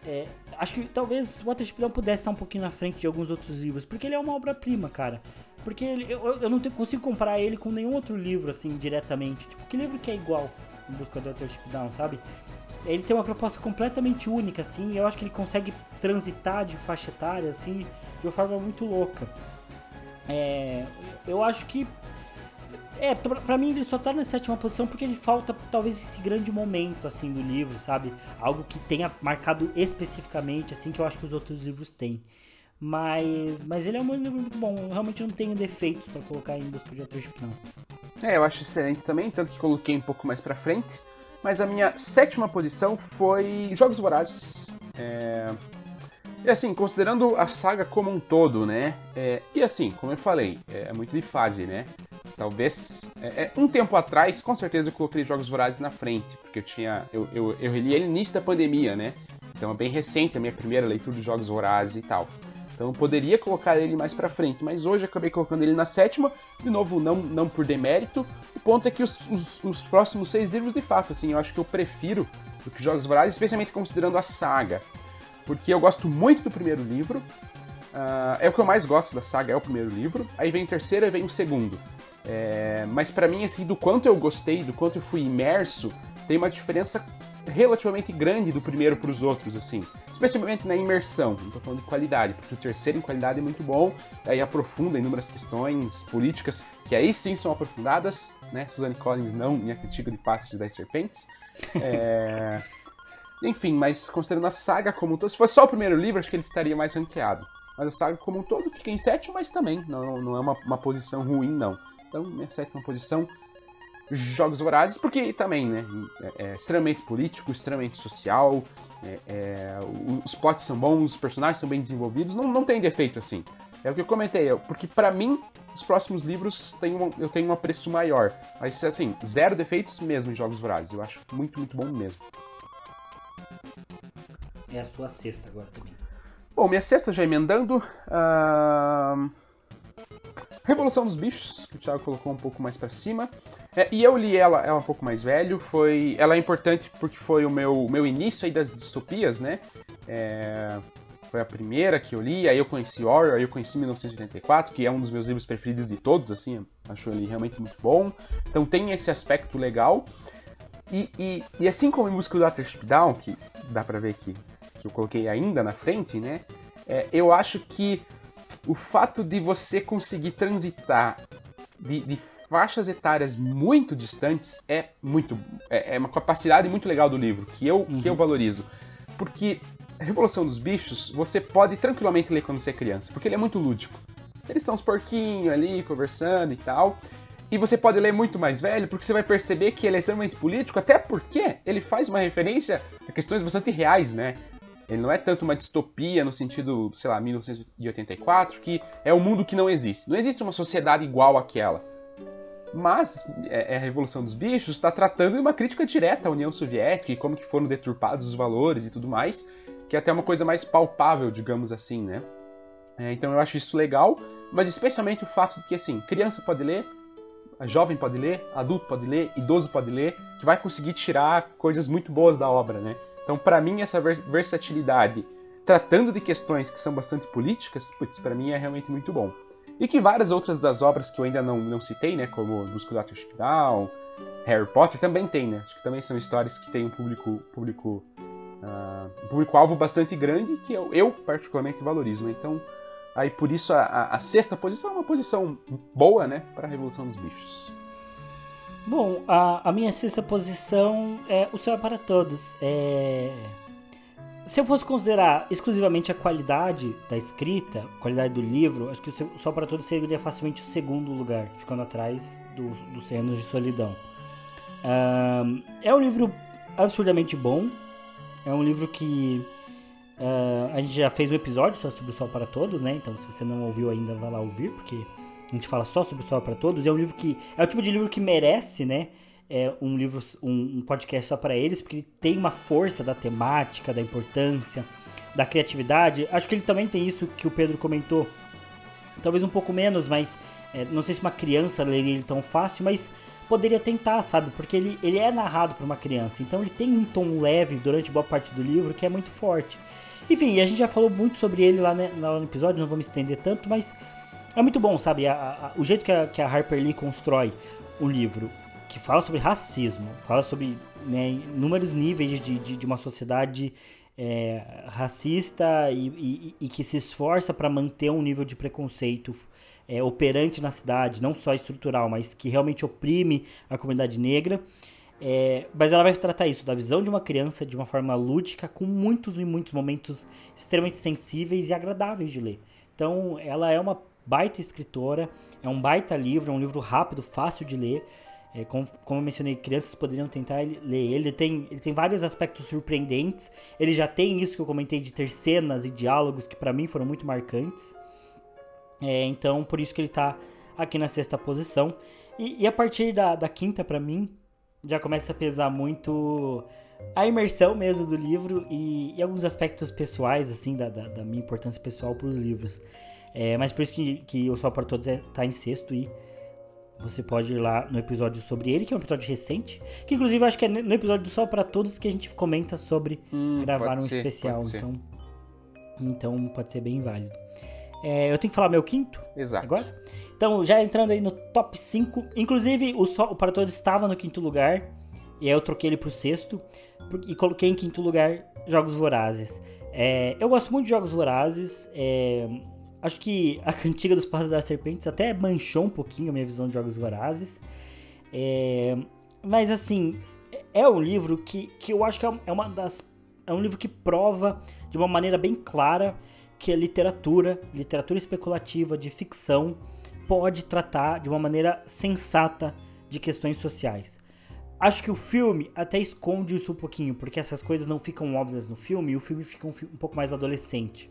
é, acho que talvez o Watership não pudesse estar um pouquinho na frente de alguns outros livros, porque ele é uma obra-prima, cara. Porque ele, eu, eu não tenho, consigo comparar ele com nenhum outro livro, assim, diretamente. Tipo, que livro que é igual em Busca do Watership Down, sabe? Ele tem uma proposta completamente única, assim, e eu acho que ele consegue transitar de faixa etária, assim, de uma forma muito louca. É, eu acho que é, pra, pra, mim ele só tá na sétima posição porque ele falta talvez esse grande momento, assim, do livro, sabe? Algo que tenha marcado especificamente, assim, que eu acho que os outros livros têm. Mas, mas ele é um livro muito bom. Eu realmente não tenho defeitos para colocar em busca de outro não. É, eu acho excelente também, tanto que coloquei um pouco mais pra frente. Mas a minha sétima posição foi Jogos Vorazes. É... E assim, considerando a saga como um todo, né? É... E assim, como eu falei, é muito de fase, né? Talvez. É, é, um tempo atrás, com certeza eu coloquei Jogos Vorazes na frente, porque eu tinha. Eu, eu, eu li ele no início da pandemia, né? Então é bem recente a minha primeira leitura de Jogos Vorazes e tal. Então eu poderia colocar ele mais pra frente, mas hoje acabei colocando ele na sétima, de novo, não, não por demérito. O ponto é que os, os, os próximos seis livros, de fato, assim, eu acho que eu prefiro do que Jogos Vorazes, especialmente considerando a saga. Porque eu gosto muito do primeiro livro, uh, é o que eu mais gosto da saga, é o primeiro livro. Aí vem o terceiro e vem o segundo. É, mas para mim, assim, do quanto eu gostei, do quanto eu fui imerso, tem uma diferença relativamente grande do primeiro para os outros, assim. Especialmente na imersão, não tô falando de qualidade, porque o terceiro em qualidade é muito bom, aí aprofunda inúmeras questões políticas, que aí sim são aprofundadas, né? Suzanne Collins não, minha crítica de Passos das Serpentes. É... Enfim, mas considerando a saga como um todo, se fosse só o primeiro livro, acho que ele estaria mais ranqueado. Mas a saga como um todo fica em sétimo, mas também não, não é uma, uma posição ruim, não. Então, minha sétima posição, Jogos Vorazes, porque também, né, é, é extremamente político, extremamente social, é, é, os plots são bons, os personagens são bem desenvolvidos, não, não tem defeito assim. É o que eu comentei, porque para mim, os próximos livros têm um, eu tenho um apreço maior. Mas, assim, zero defeitos mesmo em Jogos Vorazes. Eu acho muito, muito bom mesmo. É a sua sexta agora também. Bom, minha sexta já emendando. Uh... Revolução dos Bichos, que o Thiago colocou um pouco mais para cima. É, e eu li ela, ela um pouco mais velho. Foi, ela é importante porque foi o meu, meu início aí das distopias, né? É, foi a primeira que eu li, aí eu conheci Horror, aí eu conheci 1984, que é um dos meus livros preferidos de todos, assim, acho ele realmente muito bom. Então tem esse aspecto legal. E, e, e assim como em Música do Watership Down, que dá pra ver que, que eu coloquei ainda na frente, né? É, eu acho que o fato de você conseguir transitar de, de faixas etárias muito distantes é muito é, é, uma capacidade muito legal do livro que eu uhum. que eu uhum. valorizo porque a Revolução dos Bichos você pode tranquilamente ler quando você é criança porque ele é muito lúdico eles são os porquinhos ali conversando e tal e você pode ler muito mais velho porque você vai perceber que ele é extremamente político até porque ele faz uma referência a questões bastante reais né ele não é tanto uma distopia no sentido, sei lá, 1984, que é um mundo que não existe. Não existe uma sociedade igual àquela. Mas é, é, a Revolução dos Bichos está tratando de uma crítica direta à União Soviética e como que foram deturpados os valores e tudo mais, que é até uma coisa mais palpável, digamos assim, né? É, então eu acho isso legal, mas especialmente o fato de que, assim, criança pode ler, jovem pode ler, adulto pode ler, idoso pode ler, que vai conseguir tirar coisas muito boas da obra, né? Então, para mim, essa versatilidade, tratando de questões que são bastante políticas, putz, para mim é realmente muito bom. E que várias outras das obras que eu ainda não, não citei, né, como Dr. Hospital, Harry Potter, também tem, né? Acho que também são histórias que têm um público, público, uh, público-alvo bastante grande que eu, eu particularmente valorizo, né? Então, Aí por isso a, a, a sexta posição é uma posição boa, né, para a Revolução dos Bichos. Bom, a, a minha sexta posição é O Céu é para Todos. É... Se eu fosse considerar exclusivamente a qualidade da escrita, qualidade do livro, acho que O Céu para Todos seria facilmente o segundo lugar, ficando atrás dos do Cenos de Solidão. Um, é um livro absurdamente bom. É um livro que Uh, a gente já fez um episódio só sobre o Sol para Todos, né? Então, se você não ouviu ainda, vá lá ouvir, porque a gente fala só sobre o Sol para Todos. É um livro que é o tipo de livro que merece, né? É um livro, um, um podcast só para eles, porque ele tem uma força da temática, da importância, da criatividade. Acho que ele também tem isso que o Pedro comentou, talvez um pouco menos, mas é, não sei se uma criança leria ele tão fácil, mas poderia tentar, sabe? Porque ele, ele é narrado por uma criança, então ele tem um tom leve durante boa parte do livro que é muito forte. Enfim, a gente já falou muito sobre ele lá, né, lá no episódio, não vou me estender tanto, mas é muito bom, sabe? A, a, o jeito que a, que a Harper Lee constrói o livro, que fala sobre racismo, fala sobre né, inúmeros níveis de, de, de uma sociedade é, racista e, e, e, que se esforça para manter um nível de preconceito é, operante na cidade, não só estrutural, mas que realmente oprime a comunidade negra. É, mas ela vai tratar isso da visão de uma criança de uma forma lúdica, com muitos e muitos momentos extremamente sensíveis e agradáveis de ler. Então, ela é uma baita escritora, é um baita livro, é um livro rápido, fácil de ler. É, como, como, eu mencionei, crianças poderiam tentar ler ele. Tem, ele tem vários aspectos surpreendentes. Ele já tem isso que eu comentei de ter cenas e diálogos que para mim foram muito marcantes. É, então, por isso que ele tá aqui na sexta posição. E, e a partir da, da quinta, para mim, já começa a pesar muito a imersão mesmo do livro e, e alguns aspectos pessoais, assim, da, da, da minha importância pessoal para os livros. É, mas por isso que, que o Sol para Todos é, tá em sexto e você pode ir lá no episódio sobre ele, que é um episódio recente. Que inclusive eu acho que é no episódio do Sol para Todos que a gente comenta sobre hum, gravar um ser, especial. Então, então pode ser bem válido. É, eu tenho que falar meu quinto? Exato. Agora? Então, já entrando aí no top 5. Inclusive, o, Sol, o Para Todos estava no quinto lugar. E aí eu troquei ele pro sexto. E coloquei em quinto lugar Jogos Vorazes. É, eu gosto muito de Jogos Vorazes. É, acho que a Cantiga dos Passos das Serpentes até manchou um pouquinho a minha visão de Jogos Vorazes. É, mas assim, é um livro que, que eu acho que é uma das. É um livro que prova de uma maneira bem clara que a literatura, literatura especulativa, de ficção, pode tratar de uma maneira sensata de questões sociais. Acho que o filme até esconde isso um pouquinho, porque essas coisas não ficam óbvias no filme e o filme fica um, um pouco mais adolescente.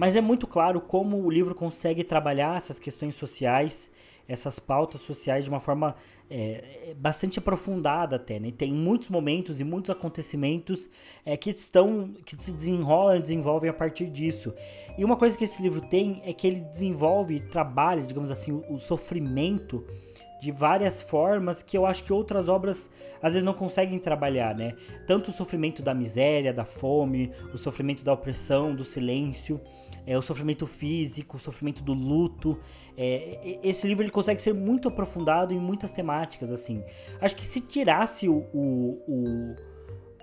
Mas é muito claro como o livro consegue trabalhar essas questões sociais essas pautas sociais de uma forma é, bastante aprofundada até, né? Tem muitos momentos e muitos acontecimentos é, que estão que se desenrolam e desenvolvem a partir disso. E uma coisa que esse livro tem é que ele desenvolve e trabalha, digamos assim, o, o sofrimento de várias formas que eu acho que outras obras às vezes não conseguem trabalhar, né? Tanto o sofrimento da miséria, da fome, o sofrimento da opressão, do silêncio é, o sofrimento físico, o sofrimento do luto. É, esse livro ele consegue ser muito aprofundado em muitas temáticas, assim. Acho que se tirasse o, o,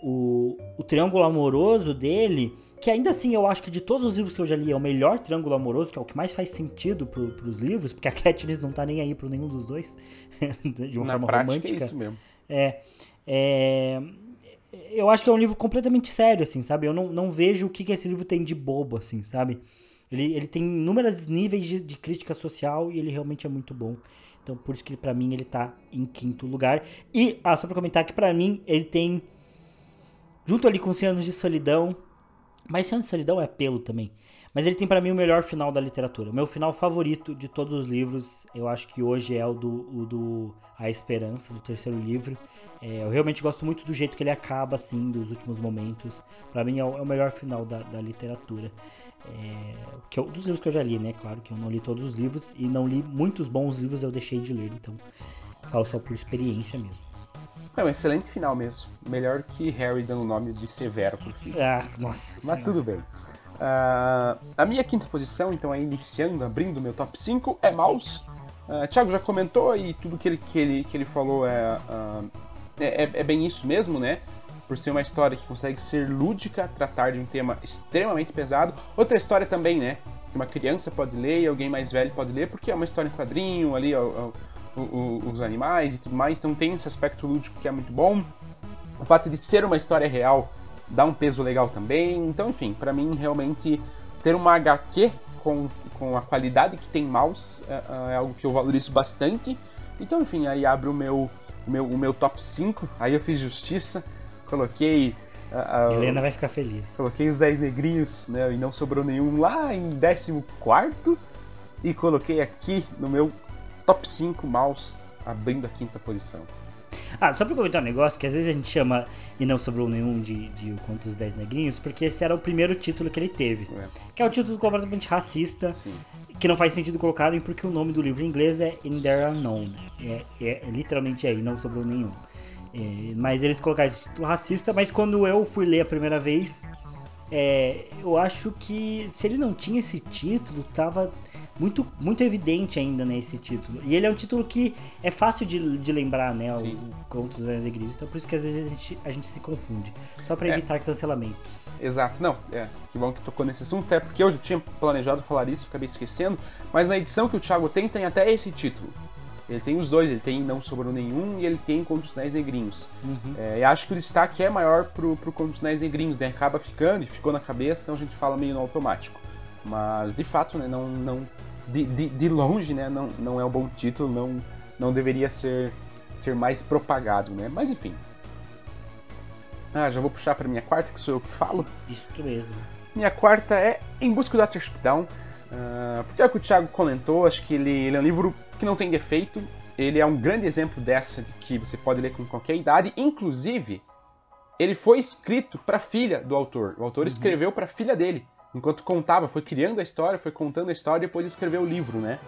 o, o, triângulo amoroso dele, que ainda assim eu acho que de todos os livros que eu já li é o melhor triângulo amoroso, que é o que mais faz sentido pro, pros livros, porque a Katniss não tá nem aí pro nenhum dos dois, de uma Na forma prática, é romântica. É isso mesmo. É, é, eu acho que é um livro completamente sério, assim, sabe? Eu não, não vejo o que, que esse livro tem de bobo, assim, sabe? Ele, ele tem inúmeros níveis de, de crítica social e ele realmente é muito bom. Então, por isso que para mim ele tá em quinto lugar. E, ah, só pra comentar que para mim ele tem, junto ali com 100 anos de solidão, mas 100 anos de solidão é apelo também. Mas ele tem para mim o melhor final da literatura. Meu final favorito de todos os livros, eu acho que hoje é o do, o do A Esperança, do terceiro livro. É, eu realmente gosto muito do jeito que ele acaba, assim, dos últimos momentos. Para mim é o, é o, melhor final da, da literatura. É, que eu, dos livros que eu já li, né? Claro que eu não li todos os livros e não li muitos bons livros, eu deixei de ler, então falo só por experiência mesmo. É um excelente final mesmo. Melhor que Harry dando o nome de Severo pro filho. Ah, nossa. Mas senhora. tudo bem. Uh, a minha quinta posição, então, é iniciando, abrindo meu top 5, é Mouse. Uh, Thiago já comentou e tudo que ele, que ele, que ele falou é, uh, é, é, bem isso mesmo, né? Por ser uma história que consegue ser lúdica, tratar de um tema extremamente pesado. Outra história também, né? Que uma criança pode ler e alguém mais velho pode ler, porque é uma história em quadrinho, ali, ó, ó, ó, os animais e tudo mais. Então tem esse aspecto lúdico que é muito bom. O fato de ser uma história real dá um peso legal também. Então, enfim, para mim realmente ter uma HQ com, com a qualidade que tem mouse é, é, algo que eu valorizo bastante. Então, enfim, aí abre o meu, o meu, o meu top 5. Aí eu fiz justiça, coloquei. Uh, Helena vai ficar feliz. Coloquei os 10 negrinhos, né? E não sobrou nenhum lá em 14. E coloquei aqui no meu top 5 mouse, abrindo a quinta posição. Ah, só pra comentar um negócio, que às vezes a gente chama e não sobrou nenhum de, de O Conto dos Dez Negrinhos, porque esse era o primeiro título que ele teve. É. Que é um título completamente racista, Sim. que não faz sentido colocarem porque o nome do livro em inglês é In There Unknown. É, é, literalmente é, e não sobrou nenhum. É, mas eles colocaram esse título racista, mas quando eu fui ler a primeira vez, é, eu acho que se ele não tinha esse título, tava muito, muito evidente ainda nesse título. E ele é um título que é fácil de, de lembrar, né? Sim. O Conto dos Alegrias. Então por isso que às vezes a gente, a gente se confunde. Só para é. evitar cancelamentos. Exato. Não, é. Que bom que tocou nesse assunto, até porque eu já tinha planejado falar isso, acabei esquecendo. Mas na edição que o Thiago tem, tem até esse título. Ele tem os dois, ele tem Não Sobrou Nenhum e ele tem Contos Nés Negrinhos. Uhum. É, e acho que o destaque é maior pro, pro Contos Nés Negrinhos, né? Acaba ficando e ficou na cabeça, então a gente fala meio no automático. Mas, de fato, né, não, não, de, de, de, longe, né, não, não é um bom título, não, não deveria ser, ser mais propagado, né? Mas enfim. Ah, já vou puxar para minha quarta, que sou eu que falo. Isso mesmo. Minha quarta é Em Busca do Atterspdown. Uh, porque é o que o Thiago comentou, acho que ele, ele é um livro que não tem defeito. Ele é um grande exemplo dessa de que você pode ler com qualquer idade. Inclusive, ele foi escrito para a filha do autor. O autor uhum. escreveu para a filha dele enquanto contava, foi criando a história, foi contando a história e depois escreveu o livro, né?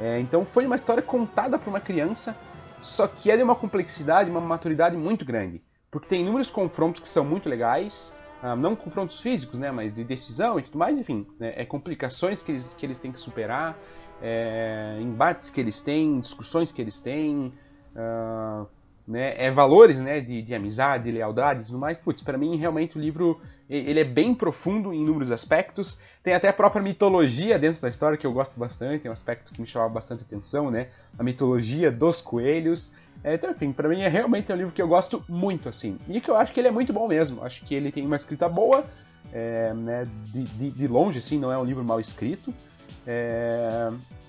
É, então foi uma história contada por uma criança, só que é de uma complexidade, uma maturidade muito grande. Porque tem inúmeros confrontos que são muito legais, ah, não confrontos físicos, né, mas de decisão e tudo mais, enfim, né, é complicações que eles, que eles têm que superar, é, embates que eles têm, discussões que eles têm, uh, né, é valores né, de, de amizade, lealdade e tudo mais. Putz, para mim realmente o livro ele é bem profundo em inúmeros aspectos. Tem até a própria mitologia dentro da história que eu gosto bastante, é um aspecto que me chamava bastante atenção, né? A mitologia dos coelhos. É, então, enfim, para mim é realmente um livro que eu gosto muito, assim. E que eu acho que ele é muito bom mesmo. Acho que ele tem uma escrita boa, é, né? De, de, de, longe, assim, não é um livro mal escrito. É...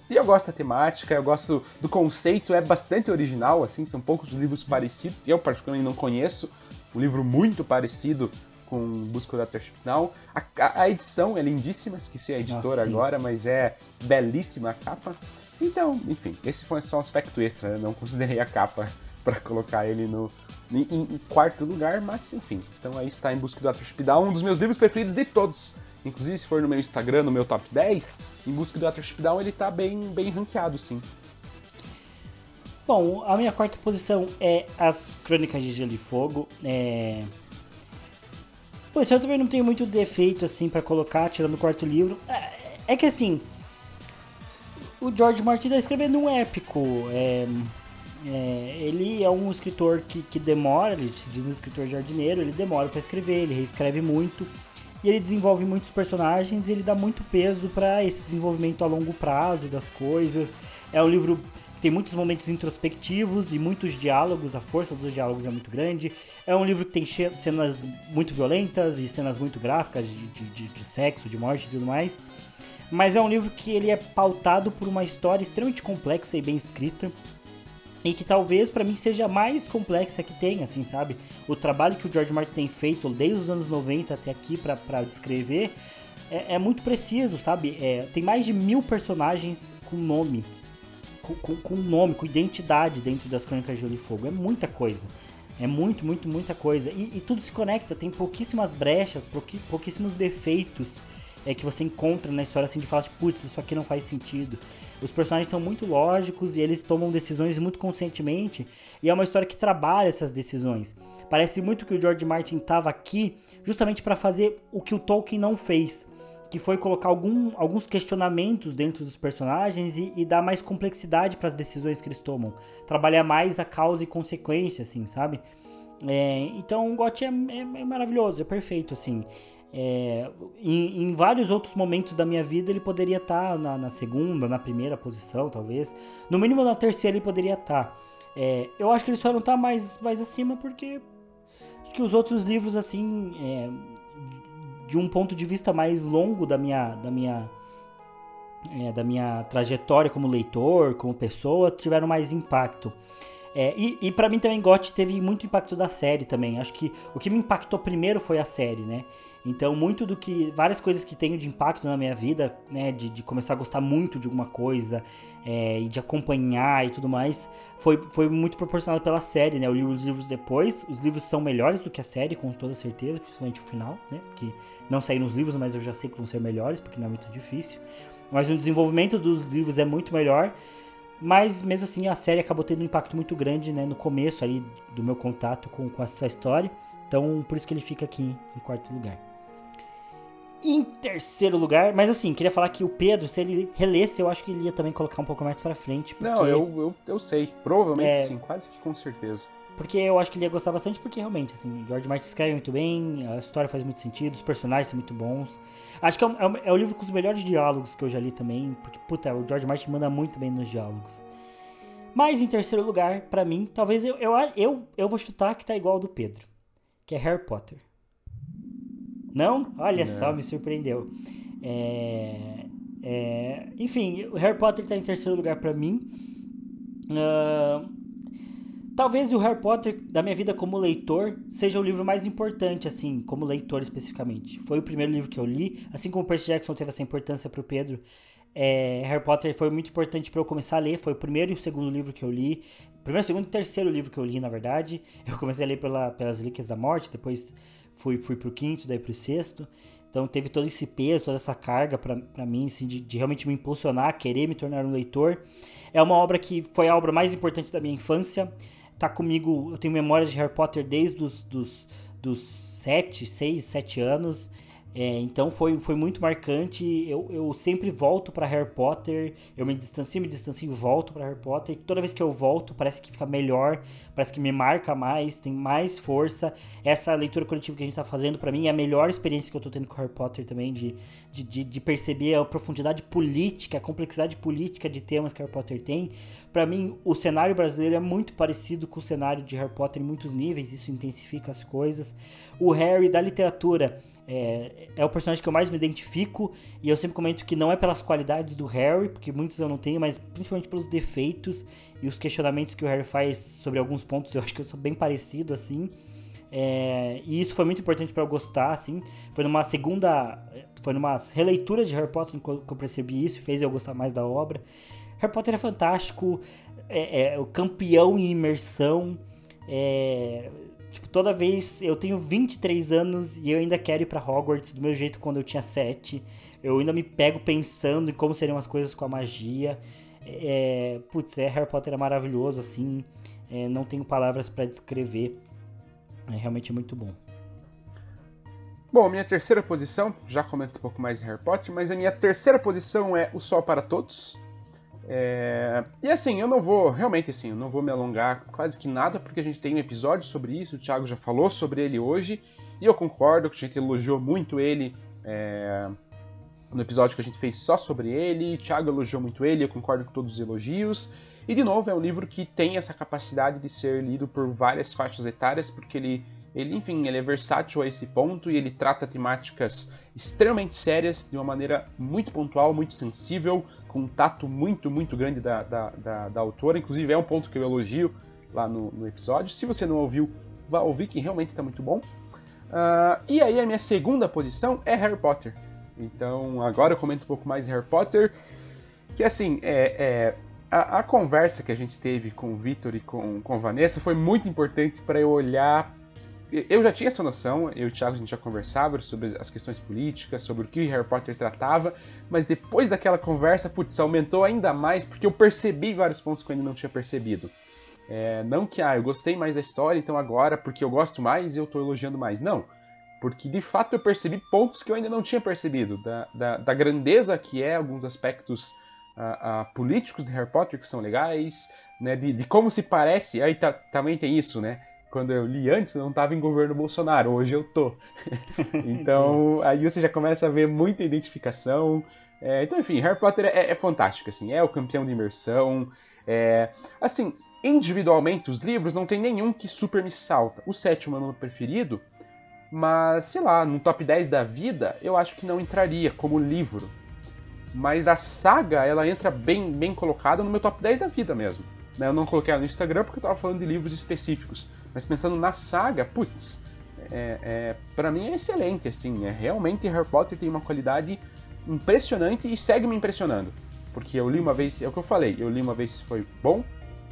E eu gosto da temática, eu gosto do conceito, é bastante original, assim, são poucos livros parecidos. Eu, particularmente, não conheço um livro muito parecido com Busca da Touchdown. A, a, a edição é lindíssima, esqueci a editora agora, mas é belíssima a capa. Então, enfim, esse foi só um aspecto extra, né? não considerei a capa para colocar ele no em, em, quarto lugar, mas enfim. Então aí está em Busca do Atrospidal, um dos meus livros preferidos de todos. Inclusive, se for no meu Instagram, no meu top 10, em Busca do Atrospidal ele está bem, bem ranqueado, sim. Bom, a minha quarta posição é As Crônicas de Gelo e Fogo. É... Eu também não tenho muito defeito assim para colocar, tirando o quarto livro. É, é, que assim, o George Martin tá escrevendo um épico. É, é, ele é um escritor que, que demora, ele se diz um escritor jardineiro, ele demora para escrever, ele reescreve muito. E ele desenvolve muitos personagens e ele dá muito peso para esse desenvolvimento a longo prazo das coisas. É um livro tem muitos momentos introspectivos e muitos diálogos, a força dos diálogos é muito grande. É um livro que tem cenas muito violentas e cenas muito gráficas de, de, de sexo, de morte e tudo mais. Mas é um livro que ele é pautado por uma história extremamente complexa e bem escrita. E que talvez para mim seja a mais complexa que tem, assim, sabe? O trabalho que o George Martin tem feito desde os anos 90 até aqui para descrever é, é muito preciso, sabe? É, tem mais de mil personagens com nome. Com, com, com, nome, com identidade dentro das Crônicas de Gelo e Fogo. É muita coisa. É muito, muito, muita coisa. E, e tudo se conecta, tem pouquíssimas brechas, pouquíssimos defeitos é, que você encontra na história assim de falar, putz, isso aqui não faz sentido. Os personagens são muito lógicos e eles tomam decisões muito conscientemente, e é uma história que trabalha essas decisões. Parece muito que o George Martin estava aqui justamente para fazer o que o Tolkien não fez, que foi colocar algum, alguns questionamentos dentro dos personagens e, e dar mais complexidade para as decisões que eles tomam. Trabalhar mais a causa e consequência, assim, sabe? É, então o GOT é, é, é, maravilhoso, é perfeito, assim. É, em, em, vários outros momentos da minha vida ele poderia estar tá na, na, segunda, na primeira posição, talvez. No mínimo na terceira ele poderia estar. Tá. É, eu acho que ele só não está mais, mais acima porque que os outros livros, assim, é, de um ponto de vista mais longo da minha, da minha, é, da minha trajetória como leitor, como pessoa, tiveram mais impacto. É, e, e para mim também GOT teve muito impacto da série também. Acho que o que me impactou primeiro foi a série, né? Então, muito do que. Várias coisas que tenho de impacto na minha vida, né? De, de começar a gostar muito de alguma coisa é, e de acompanhar e tudo mais, foi, foi muito proporcionado pela série, né? Eu li os livros depois. Os livros são melhores do que a série, com toda certeza, principalmente o final, né? Porque não saíram os livros, mas eu já sei que vão ser melhores, porque não é muito difícil. Mas o desenvolvimento dos livros é muito melhor. Mas mesmo assim a série acabou tendo um impacto muito grande né, no começo aí do meu contato com, com essa história. Então por isso que ele fica aqui em quarto lugar. Em terceiro lugar, mas assim, queria falar que o Pedro, se ele relesse, eu acho que ele ia também colocar um pouco mais pra frente. Porque... Não, eu, eu, eu sei. Provavelmente é... sim, quase que com certeza. Porque eu acho que ele ia gostar bastante, porque realmente, assim, George Martin escreve muito bem, a história faz muito sentido, os personagens são muito bons. Acho que é, é, é o livro com os melhores diálogos que eu já li também, porque, puta, o George Martin manda muito bem nos diálogos. Mas em terceiro lugar, para mim, talvez eu, eu, eu, eu vou chutar que tá igual ao do Pedro, que é Harry Potter. Não? Olha Não. só, me surpreendeu. É, é, enfim, o Harry Potter tá em terceiro lugar para mim. Uh, talvez o Harry Potter, da minha vida como leitor, seja o livro mais importante, assim, como leitor especificamente. Foi o primeiro livro que eu li, assim como o Percy Jackson teve essa importância pro Pedro. É, Harry Potter foi muito importante para eu começar a ler. Foi o primeiro e o segundo livro que eu li. Primeiro, segundo e terceiro livro que eu li, na verdade. Eu comecei a ler pela, pelas Relíquias da Morte, depois fui, fui pro quinto, daí pro sexto. Então teve todo esse peso, toda essa carga para mim, assim, de, de, realmente me impulsionar, querer me tornar um leitor. É uma obra que foi a obra mais importante da minha infância. Tá comigo, eu tenho memória de Harry Potter desde os dos, dos 7, 6, 7 anos. É, então foi, foi muito marcante. Eu, eu sempre volto para Harry Potter. Eu me distancio, me distancio e volto para Harry Potter. Toda vez que eu volto, parece que fica melhor, parece que me marca mais, tem mais força. Essa leitura coletiva que a gente está fazendo, para mim, é a melhor experiência que eu estou tendo com Harry Potter também, de, de, de, de, perceber a profundidade política, a complexidade política de temas que Harry Potter tem. Para mim, o cenário brasileiro é muito parecido com o cenário de Harry Potter em muitos níveis, isso intensifica as coisas. O Harry da literatura é, é o personagem que eu mais me identifico e eu sempre comento que não é pelas qualidades do Harry, porque muitos eu não tenho, mas principalmente pelos defeitos e os questionamentos que o Harry faz sobre alguns pontos. Eu acho que eu sou bem parecido assim. É, e isso foi muito importante para eu gostar, assim. Foi numa segunda. Foi numa releitura de Harry Potter que eu percebi isso, fez eu gostar mais da obra. Harry Potter é fantástico, é, é o campeão em imersão. É, Tipo, toda vez eu tenho 23 anos e eu ainda quero ir para Hogwarts do meu jeito quando eu tinha 7. Eu ainda me pego pensando em como seriam as coisas com a magia. É, putz, é, Harry Potter é maravilhoso, assim. É, não tenho palavras para descrever. É realmente muito bom. Bom, minha terceira posição, já comento um pouco mais de Harry Potter, mas a minha terceira posição é O Sol para Todos, é... E assim, eu não vou, realmente assim, eu não vou me alongar quase que nada, porque a gente tem um episódio sobre isso, o Thiago já falou sobre ele hoje, e eu concordo que a gente elogiou muito ele é... no episódio que a gente fez só sobre ele, o Thiago elogiou muito ele, eu concordo com todos os elogios. E de novo, é um livro que tem essa capacidade de ser lido por várias faixas etárias, porque ele, ele enfim, ele é versátil a esse ponto e ele trata temáticas extremamente sérias, de uma maneira muito pontual, muito sensível, com um tato muito, muito grande da, da, da, da autora. Inclusive, é um ponto que eu elogio lá no, no episódio. Se você não ouviu, vá ouvir, que realmente está muito bom. Uh, e aí, a minha segunda posição é Harry Potter. Então agora eu comento um pouco mais de Harry Potter. Que assim, é, é a, a, conversa que a gente teve com o Victor e com, com a Vanessa foi muito importante para eu olhar. Eu já tinha essa noção, eu e o Thiago a gente já conversava sobre as questões políticas, sobre o que Harry Potter tratava, mas depois daquela conversa, putz, aumentou ainda mais porque eu percebi vários pontos que eu ainda não tinha percebido. É, não que, ah, eu gostei mais da história, então agora, porque eu gosto mais, eu tô elogiando mais. Não. Porque de fato eu percebi pontos que eu ainda não tinha percebido, da, da, da grandeza que é alguns aspectos uh, uh, políticos de Harry Potter que são legais, né, de, de como se parece, aí também tem isso, né? Quando eu li antes, eu não estava em governo Bolsonaro, hoje eu tô. então, aí você já começa a ver muita identificação. É, então, enfim, Harry Potter é, é, fantástico, assim, é o campeão de imersão, é, assim, individualmente, os livros não tem nenhum que super me salta. O sétimo é o meu preferido, mas sei lá, no top 10 da vida, eu acho que não entraria como livro. Mas a saga, ela entra bem, bem colocada no meu top 10 da vida mesmo. Né? Eu não coloquei ela no Instagram porque eu tava falando de livros específicos. Mas pensando na saga, putz, é, é, para mim é excelente, assim. É, realmente Harry Potter tem uma qualidade impressionante e segue me impressionando. Porque eu li uma vez, é o que eu falei, eu li uma vez foi bom,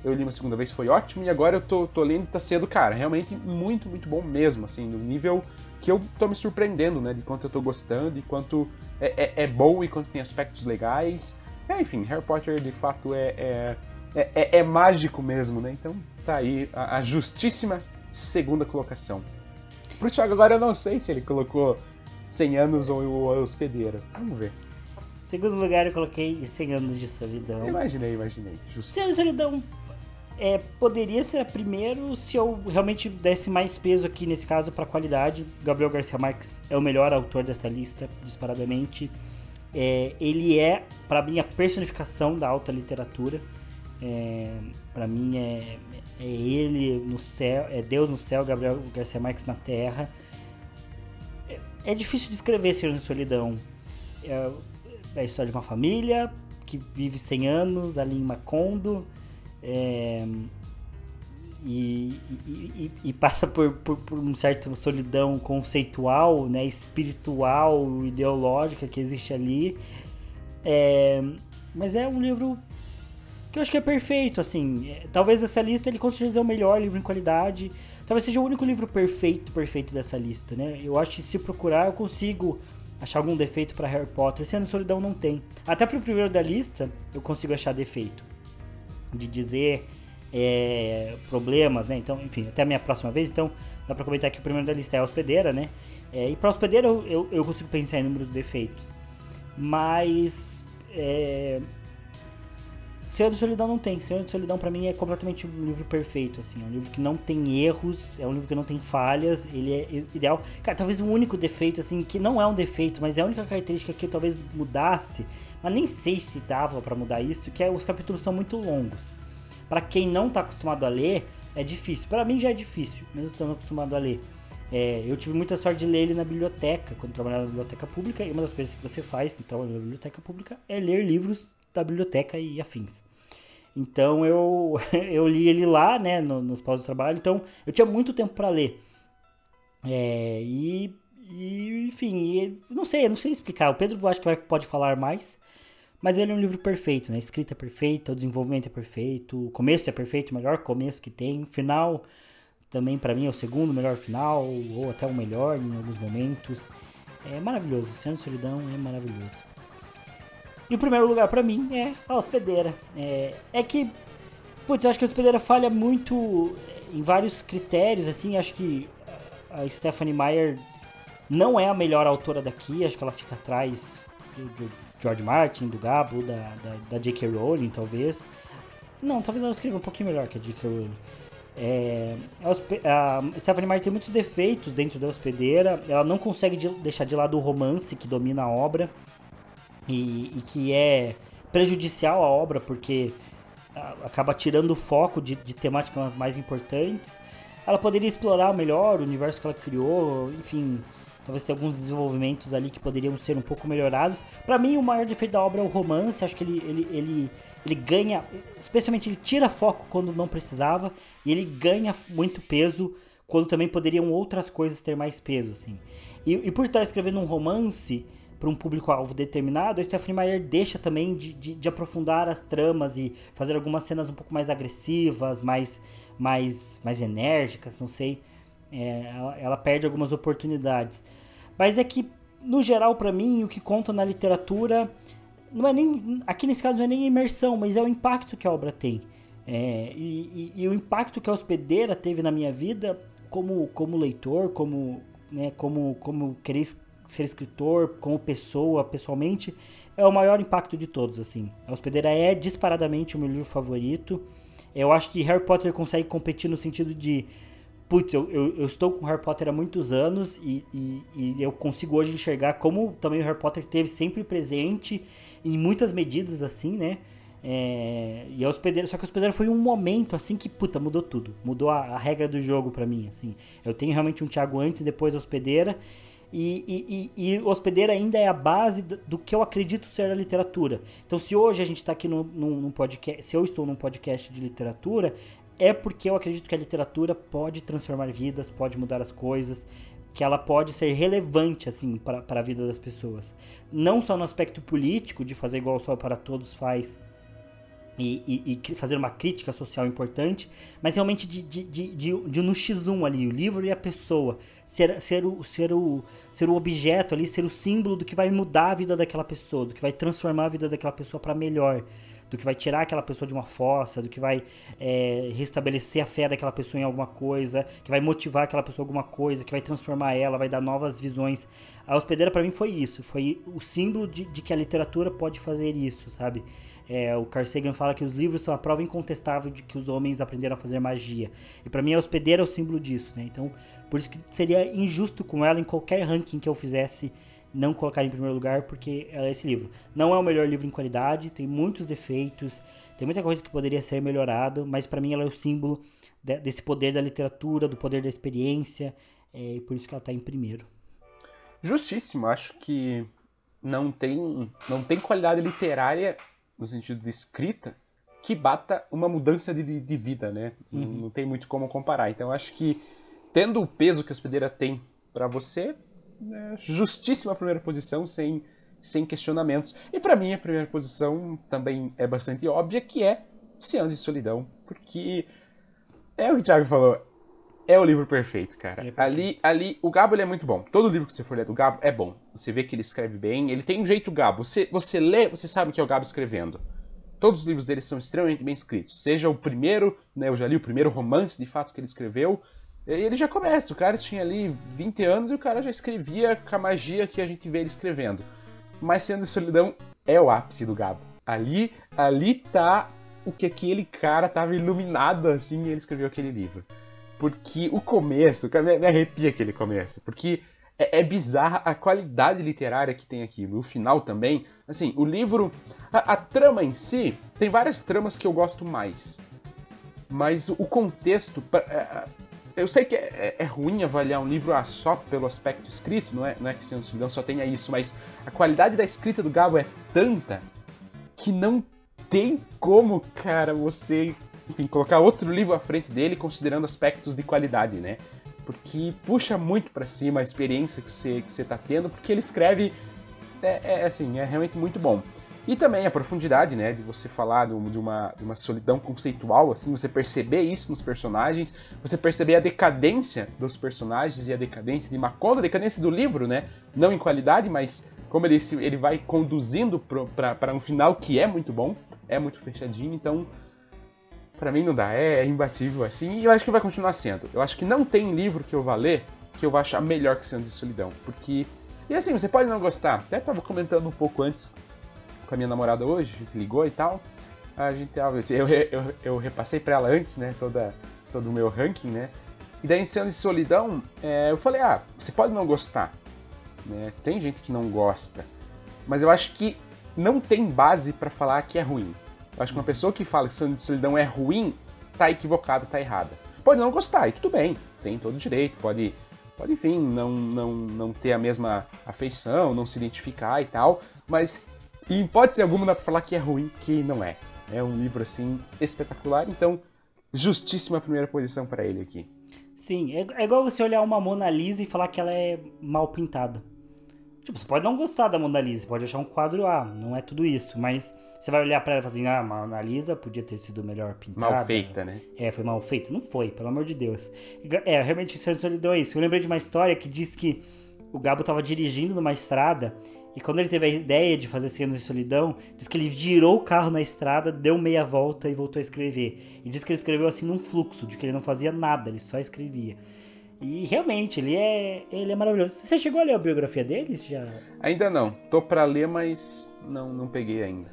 eu li uma segunda vez foi ótimo, e agora eu tô, tô lendo e tá sendo, cara, realmente muito, muito bom mesmo, assim, no nível que eu tô me surpreendendo, né, de quanto eu tô gostando, e quanto é, é, é bom e quanto tem aspectos legais. É, enfim, Harry Potter de fato é, é, é, é, é mágico mesmo, né, então tá aí a, a justíssima segunda colocação. Pro Thiago agora eu não sei se ele colocou 100 anos ou o hospedeiro. Vamos ver. Segundo lugar, eu coloquei 100 anos de solidão. Imaginei, imaginei. Justo. 100 anos de solidão é, poderia ser a primeiro se eu realmente desse mais peso aqui nesse caso para qualidade. Gabriel Garcia Marques é o melhor autor dessa lista, disparadamente. É, ele é, para mim, a personificação da alta literatura. É, para mim é, é ele no céu, é Deus no céu, Gabriel Garcia Marques na terra. É, é difícil descrever Senhor de Solidão. É, é a história de uma família que vive 100 anos ali em Macondo é, e, e, e, passa por, por, por uma certa solidão conceitual, né, espiritual, ideológica que existe ali. É, mas é um livro que eu acho que é perfeito, assim. É, talvez dessa lista ele com certeza é o melhor livro em qualidade. Talvez seja o único livro perfeito, perfeito dessa lista, né? Eu acho que se procurar eu consigo achar algum defeito para Harry Potter. De solidão não tem. Até pro primeiro da lista eu consigo achar defeito. De dizer é, problemas, né? Então, enfim, até a minha próxima vez. Então, dá pra comentar que o primeiro da lista é a hospedeira, né? É, e pra hospedeira eu, eu, eu, consigo pensar em números defeitos. Mas. É, Senhor de Solidão não tem. Senhor de Solidão para mim é completamente um livro perfeito, assim. É um livro que não tem erros, é um livro que não tem falhas, ele é ideal. Cara, talvez o único defeito, assim, que não é um defeito, mas é a única característica que eu talvez mudasse, mas nem sei se dava para mudar isso, que é os capítulos são muito longos. Para quem não tá acostumado a ler, é difícil. Para mim já é difícil, mesmo estando acostumado a ler. É, eu tive muita sorte de ler ele na biblioteca, quando trabalhava na biblioteca pública, e uma das coisas que você faz, então, na biblioteca pública, é ler livros da biblioteca e afins. Então eu, eu li ele lá, né, no, nos paus do trabalho, então eu tinha muito tempo para ler. É, e, e, enfim, e, não sei, não sei explicar. O Pedro acho que vai, pode falar mais, mas ele é um livro perfeito, né? A escrita é perfeita, o desenvolvimento é perfeito, o começo é perfeito, o melhor começo que tem, o final também para mim é o segundo melhor final, ou até o melhor em alguns momentos. É maravilhoso, Oceano de Solidão é maravilhoso. E o primeiro lugar para mim é a hospedeira. É, é que, putz, eu acho que a hospedeira falha muito em vários critérios, assim, acho que a Stephanie Meyer não é a melhor autora daqui, acho que ela fica atrás do, do George Martin, do Gabo, da, da, da J.K. Rowling, talvez. Não, talvez ela escreva um pouquinho melhor que a J.K. Rowling. É, a, a Stephanie Meyer tem muitos defeitos dentro da hospedeira, ela não consegue de, deixar de lado o romance que domina a obra e, e que é prejudicial à obra porque acaba tirando o foco de, de temáticas mais importantes. Ela poderia explorar melhor o universo que ela criou, enfim, talvez ter alguns desenvolvimentos ali que poderiam ser um pouco melhorados. Para mim, o maior defeito da obra é o romance, acho que ele, ele, ele, ele ganha, especialmente ele tira foco quando não precisava, e ele ganha muito peso quando também poderiam outras coisas ter mais peso, assim. E, e por estar escrevendo um romance, para um público-alvo determinado, a Stephanie Meyer deixa também de, de, de, aprofundar as tramas e fazer algumas cenas um pouco mais agressivas, mais, mais, mais enérgicas, não sei. É, ela, ela, perde algumas oportunidades. Mas é que, no geral, para mim, o que conta na literatura não é nem. Aqui nesse caso não é nem a imersão, mas é o impacto que a obra tem. É, e, e, e, o impacto que a hospedeira teve na minha vida como, como leitor, como, né, como, como querer ser escritor, como pessoa, pessoalmente, é o maior impacto de todos, assim. A Hospedeira é disparadamente o meu livro favorito. Eu acho que Harry Potter consegue competir no sentido de putz, eu, eu, eu, estou com Harry Potter há muitos anos e, e, e, eu consigo hoje enxergar como também o Harry Potter esteve sempre presente em muitas medidas, assim, né? É, e a hospedeira, só que a hospedeira foi um momento assim que, puta, mudou tudo. Mudou a, a regra do jogo para mim, assim. Eu tenho realmente um Thiago antes e depois a hospedeira. E, e, e, e hospedeira ainda é a base do que eu acredito ser a literatura. Então, se hoje a gente está aqui num, num, podcast, se eu estou num podcast de literatura, é porque eu acredito que a literatura pode transformar vidas, pode mudar as coisas, que ela pode ser relevante assim para a vida das pessoas. Não só no aspecto político, de fazer igual o Sol para Todos faz e, e, e, fazer uma crítica social importante, mas realmente de, de, de, de, de no X1 ali, o livro e a pessoa, ser, ser, o, ser, o, ser o objeto ali, ser o símbolo do que vai mudar a vida daquela pessoa, do que vai transformar a vida daquela pessoa para melhor, do que vai tirar aquela pessoa de uma fossa, do que vai é, restabelecer a fé daquela pessoa em alguma coisa, que vai motivar aquela pessoa em alguma coisa, que vai transformar ela, vai dar novas visões. A hospedeira para mim foi isso, foi o símbolo de, de que a literatura pode fazer isso, sabe? É, o Carl Sagan fala que os livros são a prova incontestável de que os homens aprenderam a fazer magia. E para mim a hospedeira é o símbolo disso, né? Então, por isso que seria injusto com ela em qualquer ranking que eu fizesse não colocar em primeiro lugar, porque ela é esse livro. Não é o melhor livro em qualidade, tem muitos defeitos, tem muita coisa que poderia ser melhorado, mas para mim ela é o símbolo de, desse poder da literatura, do poder da experiência, é, e por isso que ela está em primeiro. Justíssimo, acho que não tem, não tem qualidade literária no sentido de escrita, que bata uma mudança de, de vida, né? Uhum. Não tem muito como comparar. Então acho que tendo o peso que a hospedeira tem para você, é justíssima primeira posição, sem, sem questionamentos. E para mim a primeira posição também é bastante óbvia, que é Ciência e Solidão, porque é o que o Thiago falou, é o livro perfeito, cara. É perfeito. Ali, ali, o Gabo ele é muito bom. Todo livro que você for ler do Gabo é bom. Você vê que ele escreve bem. Ele tem um jeito Gabo. Você, você lê, você sabe que é o Gabo escrevendo. Todos os livros dele são extremamente bem escritos. Seja o primeiro, né, eu já li o primeiro romance de fato que ele escreveu. Ele já começa. O cara tinha ali 20 anos e o cara já escrevia com a magia que a gente vê ele escrevendo. Mas Sendo Solidão é o ápice do Gabo. Ali, ali tá o que aquele cara tava iluminado assim e ele escreveu aquele livro. Porque o começo, me, me arrepia aquele começo, porque é, é bizarra a qualidade literária que tem aqui. O final também. Assim, o livro. A, a, trama em si, tem várias tramas que eu gosto mais. Mas o contexto. É, é, eu sei que é, é, ruim avaliar um livro ah, só pelo aspecto escrito, não é, não é que Sendo Solidão só tenha isso, mas a qualidade da escrita do Gabo é tanta que não tem como, cara, você enfim, colocar outro livro à frente dele, considerando aspectos de qualidade, né? Porque puxa muito para cima a experiência que você que tá tendo, porque ele escreve, é, é, assim, é realmente muito bom. E também a profundidade, né, de você falar de uma, de uma solidão conceitual, assim, você perceber isso nos personagens, você perceber a decadência dos personagens e a decadência de Macondo, a decadência do livro, né, não em qualidade, mas como ele, ele vai conduzindo para um final que é muito bom, é muito fechadinho, então para mim não dá, é, é, imbatível assim, e eu acho que vai continuar sendo. Eu acho que não tem livro que eu vá ler que eu vá achar melhor que Santos de Solidão, porque... E assim, você pode não gostar, até tava comentando um pouco antes com a minha namorada hoje, a gente ligou e tal, a gente, eu, eu, eu repassei para ela antes, né, toda, todo o meu ranking, né, e daí em Santos de Solidão, é, eu falei, ah, você pode não gostar, né, tem gente que não gosta, mas eu acho que não tem base para falar que é ruim. Eu acho que uma pessoa que fala que Solidão é ruim, tá equivocada, tá errada. Pode não gostar, e tudo bem, tem todo direito, pode, pode enfim, não, não, não ter a mesma afeição, não se identificar e tal, mas em hipótese alguma dá pra falar que é ruim, que não é. É um livro, assim, espetacular, então, justíssima primeira posição para ele aqui. Sim, é, é igual você olhar uma Mona Lisa e falar que ela é mal pintada. Tipo, você pode não gostar da Mona Lisa, pode achar um quadro, ah, não é tudo isso, mas você vai olhar para ela e falar assim, ah, a Mona Lisa podia ter sido melhor pintada. Mal feita, né? É, foi mal feita. Não foi, pelo amor de Deus. É, realmente, isso é isso. Eu lembrei de uma história que diz que o Gabo tava dirigindo numa estrada e quando ele teve a ideia de fazer Cenas de Solidão, diz que ele girou o carro na estrada, deu meia volta e voltou a escrever. E diz que ele escreveu assim num fluxo, de que ele não fazia nada, ele só escrevia. E realmente, ele é, ele é maravilhoso. Você chegou a ler a biografia dele? Já... Ainda não. Tô pra ler, mas não, não peguei ainda.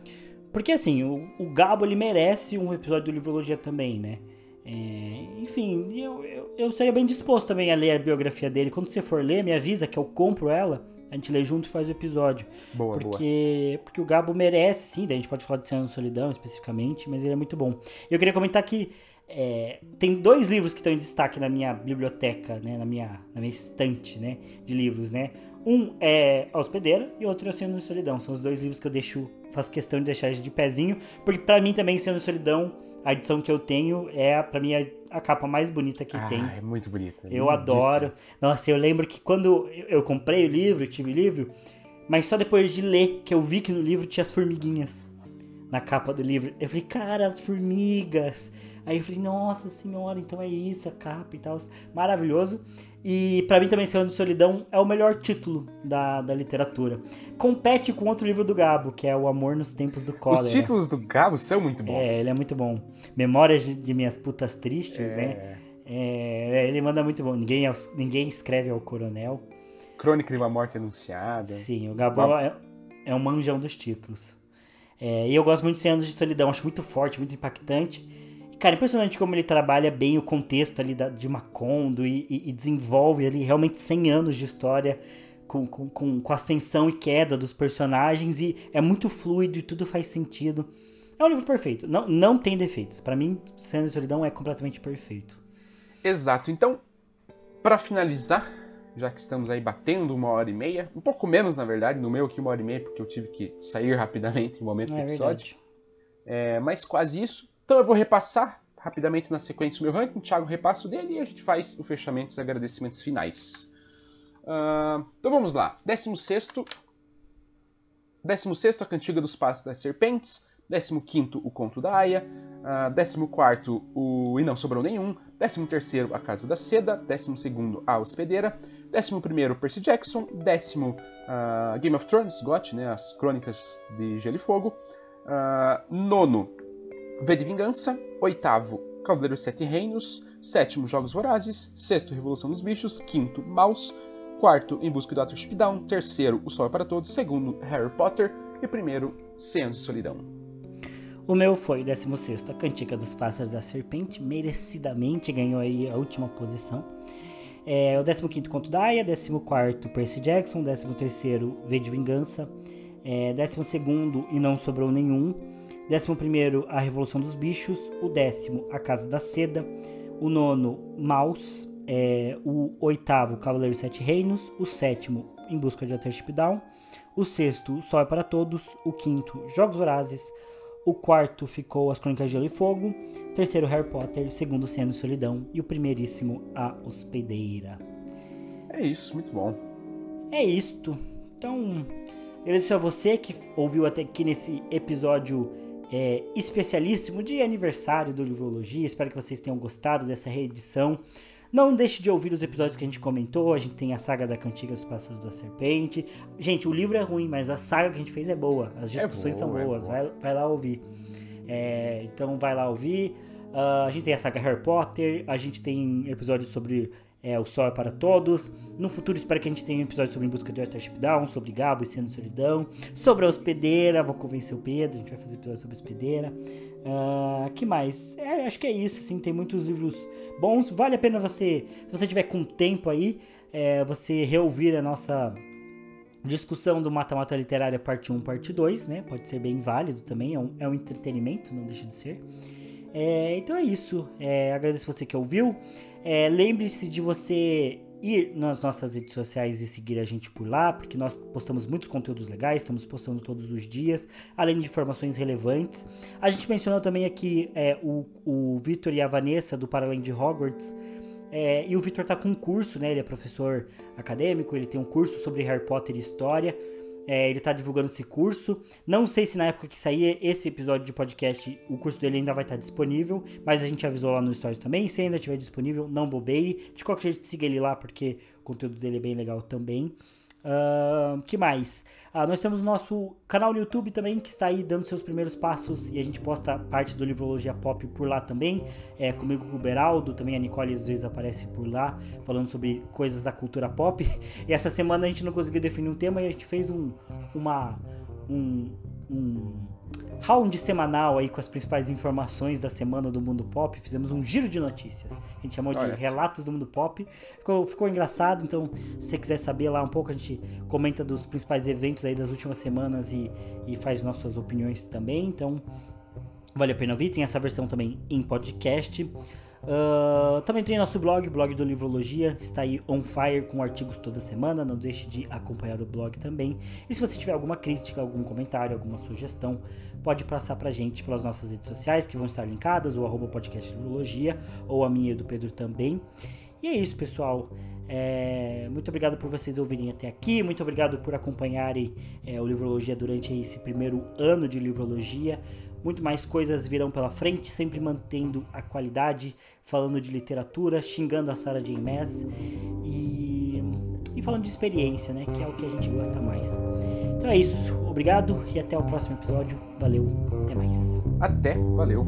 Porque assim, o, o Gabo ele merece um episódio do Livrologia também, né? É, enfim, eu, eu, eu seria bem disposto também a ler a biografia dele. Quando você for ler, me avisa que eu compro ela a gente lê junto e faz o episódio. Boa, porque, boa. porque o Gabo merece, sim, daí a gente pode falar de Cena Solidão especificamente, mas ele é muito bom. Eu queria comentar que é, tem dois livros que estão em destaque na minha biblioteca, né, na minha, na minha estante né, de livros, né? Um é A Hospedeira e outro é Oceano de Solidão. São os dois livros que eu deixo, faço questão de deixar de pezinho, porque para mim também Oceano de Solidão, a edição que eu tenho é para mim a, a, capa mais bonita que ah, tem. É muito bonita. Eu adoro. Nossa, eu lembro que quando eu comprei o livro, tive o livro, mas só depois de ler que eu vi que no livro tinha as formiguinhas na capa do livro. Eu falei, cara, as formigas. Aí eu falei, nossa senhora, então é isso, a capa e tal. Maravilhoso. E para mim também, Senhor de Solidão é o melhor título da, da literatura. Compete com outro livro do Gabo, que é O Amor nos Tempos do Cólera. Os títulos do Gabo são muito bons. É, ele é muito bom. Memórias de, de Minhas Putas Tristes, né? é. né? É, ele manda muito bom. Ninguém, ninguém escreve ao coronel. Crônica de uma Morte Anunciada. Sim, o Gabo é, é um manjão dos títulos. É, e eu gosto muito de 100 anos de solidão, acho muito forte, muito impactante. Cara, impressionante como ele trabalha bem o contexto ali da, de Macondo e, e, e, desenvolve ali realmente 100 anos de história com, com, com, com ascensão e queda dos personagens e é muito fluido e tudo faz sentido. É um livro perfeito, não, não tem defeitos. Para mim, Sendo e Solidão é completamente perfeito. Exato. Então, para finalizar, já que estamos aí batendo uma hora e meia, um pouco menos na verdade, no meu aqui uma hora e meia, porque eu tive que sair rapidamente no momento do é episódio. É, mas quase isso. Então eu vou repassar rapidamente na sequência o meu ranking, o Thiago repassa o dele e a gente faz o fechamento e os agradecimentos finais. Uh, então vamos lá. 16 16 A Cantiga dos Passos das Serpentes. 15 O Conto da Aya. Uh, 14 O E Não Sobrou Nenhum. 13 A Casa da Seda. 12 A Hospedeira. 11 Percy Jackson. 10 uh, Game of Thrones, GOT, né, as Crônicas de Gelo e Fogo. Uh, nono V de Vingança, oitavo, Cavaleiro Sete Reinos, sétimo, Jogos Vorazes, sexto, Revolução dos Bichos, quinto, Maus, quarto, Em Busca do Dr. Down, terceiro, O Sol é para Todos, segundo, Harry Potter e primeiro, Cenas de Solidão. O meu foi o 16 A Cantiga dos Pássaros da Serpente, merecidamente ganhou aí a última posição. É, o 15 Conto da Aya, 14 Percy Jackson, 13 V de Vingança, é, 12 E Não Sobrou Nenhum, Décimo primeiro, A Revolução dos Bichos. O décimo, A Casa da Seda. O nono, Maus. É, o oitavo, Cavaleiro Sete Reinos. O sétimo, Em Busca de Watership Down. O sexto, Sol é para Todos. O quinto, Jogos Vorazes. O quarto ficou As Crônicas de Gelo e Fogo. Terceiro, Harry Potter. Segundo, Cena de Solidão. E o primeiríssimo, A Hospedeira. É isso, muito bom. É isto. Então, agradeço a você que ouviu até aqui nesse episódio é, especialíssimo de aniversário do Livrologia. Espero que vocês tenham gostado dessa reedição. Não deixe de ouvir os episódios que a gente comentou. A gente tem a saga da Cantiga dos Pássaros da Serpente. Gente, o livro é ruim, mas a saga que a gente fez é boa. As é discussões é boa, são boas. É vai, vai, lá ouvir. É, então vai lá ouvir. Uh, a gente tem a saga Harry Potter. A gente tem episódios sobre é, O Sol é para Todos. No futuro, espero que a gente tenha um episódio sobre Em Busca de Starship Down, sobre Gabo e Sendo Solidão, sobre a Hospedeira, vou convencer o Pedro, a gente vai fazer episódio sobre a Hospedeira. Uh, que mais? É, acho que é isso, assim, tem muitos livros bons. Vale a pena você, se você tiver com tempo aí, é, você reouvir a nossa discussão do Mata-Mata Literária parte 1, parte 2, né? Pode ser bem válido também, é um, é um entretenimento, não deixa de ser. É, então é isso. É, agradeço você que ouviu. É, Lembre-se de você ir nas nossas redes sociais e seguir a gente por lá, porque nós postamos muitos conteúdos legais, estamos postando todos os dias, além de informações relevantes. A gente mencionou também aqui é, o, o Victor e a Vanessa do Paralém de Hogwarts. É, e o Vitor tá com um curso, né? Ele é professor acadêmico, ele tem um curso sobre Harry Potter e história. É, ele tá divulgando esse curso. Não sei se na época que sair esse episódio de podcast o curso dele ainda vai estar disponível, mas a gente avisou lá no Stories também. Se ainda estiver disponível, não bobeie. De qualquer jeito, siga ele lá porque o conteúdo dele é bem legal também. Que mais? Uh, nós temos o nosso canal no YouTube também, que está aí dando seus primeiros passos e a gente posta parte do Livrologia Pop por lá também. É, comigo com o Beraldo, também a Nicole às vezes aparece por lá, falando sobre coisas da cultura pop. E essa semana a gente não conseguiu definir um tema e a gente fez um, uma, um, um round semanal aí com as principais informações da semana do mundo pop. Fizemos um giro de notícias. A gente chamou Olha de Relatos do Mundo Pop. Ficou, ficou engraçado, então se você quiser saber lá um pouco, a gente comenta dos principais eventos aí das últimas semanas e, e faz nossas opiniões também. Então vale a pena ouvir. Tem essa versão também em podcast. Uh, também tem nosso blog, blog do Livrologia, está aí on fire com artigos toda semana, não deixe de acompanhar o blog também. E se você tiver alguma crítica, algum comentário, alguma sugestão, pode passar pra gente pelas nossas redes sociais que vão estar linkadas, o arroba podcast Livrologia, ou a minha e do Pedro também. E é isso, pessoal. É, muito obrigado por vocês ouvirem até aqui, muito obrigado por acompanharem é, o Livrologia durante esse primeiro ano de Livrologia. Muito mais coisas virão pela frente, sempre mantendo a qualidade, falando de literatura, xingando a Sarah J. Maas e, e falando de experiência, né? Que é o que a gente gosta mais. Então é isso. Obrigado e até o próximo episódio. Valeu, até mais. Até, valeu.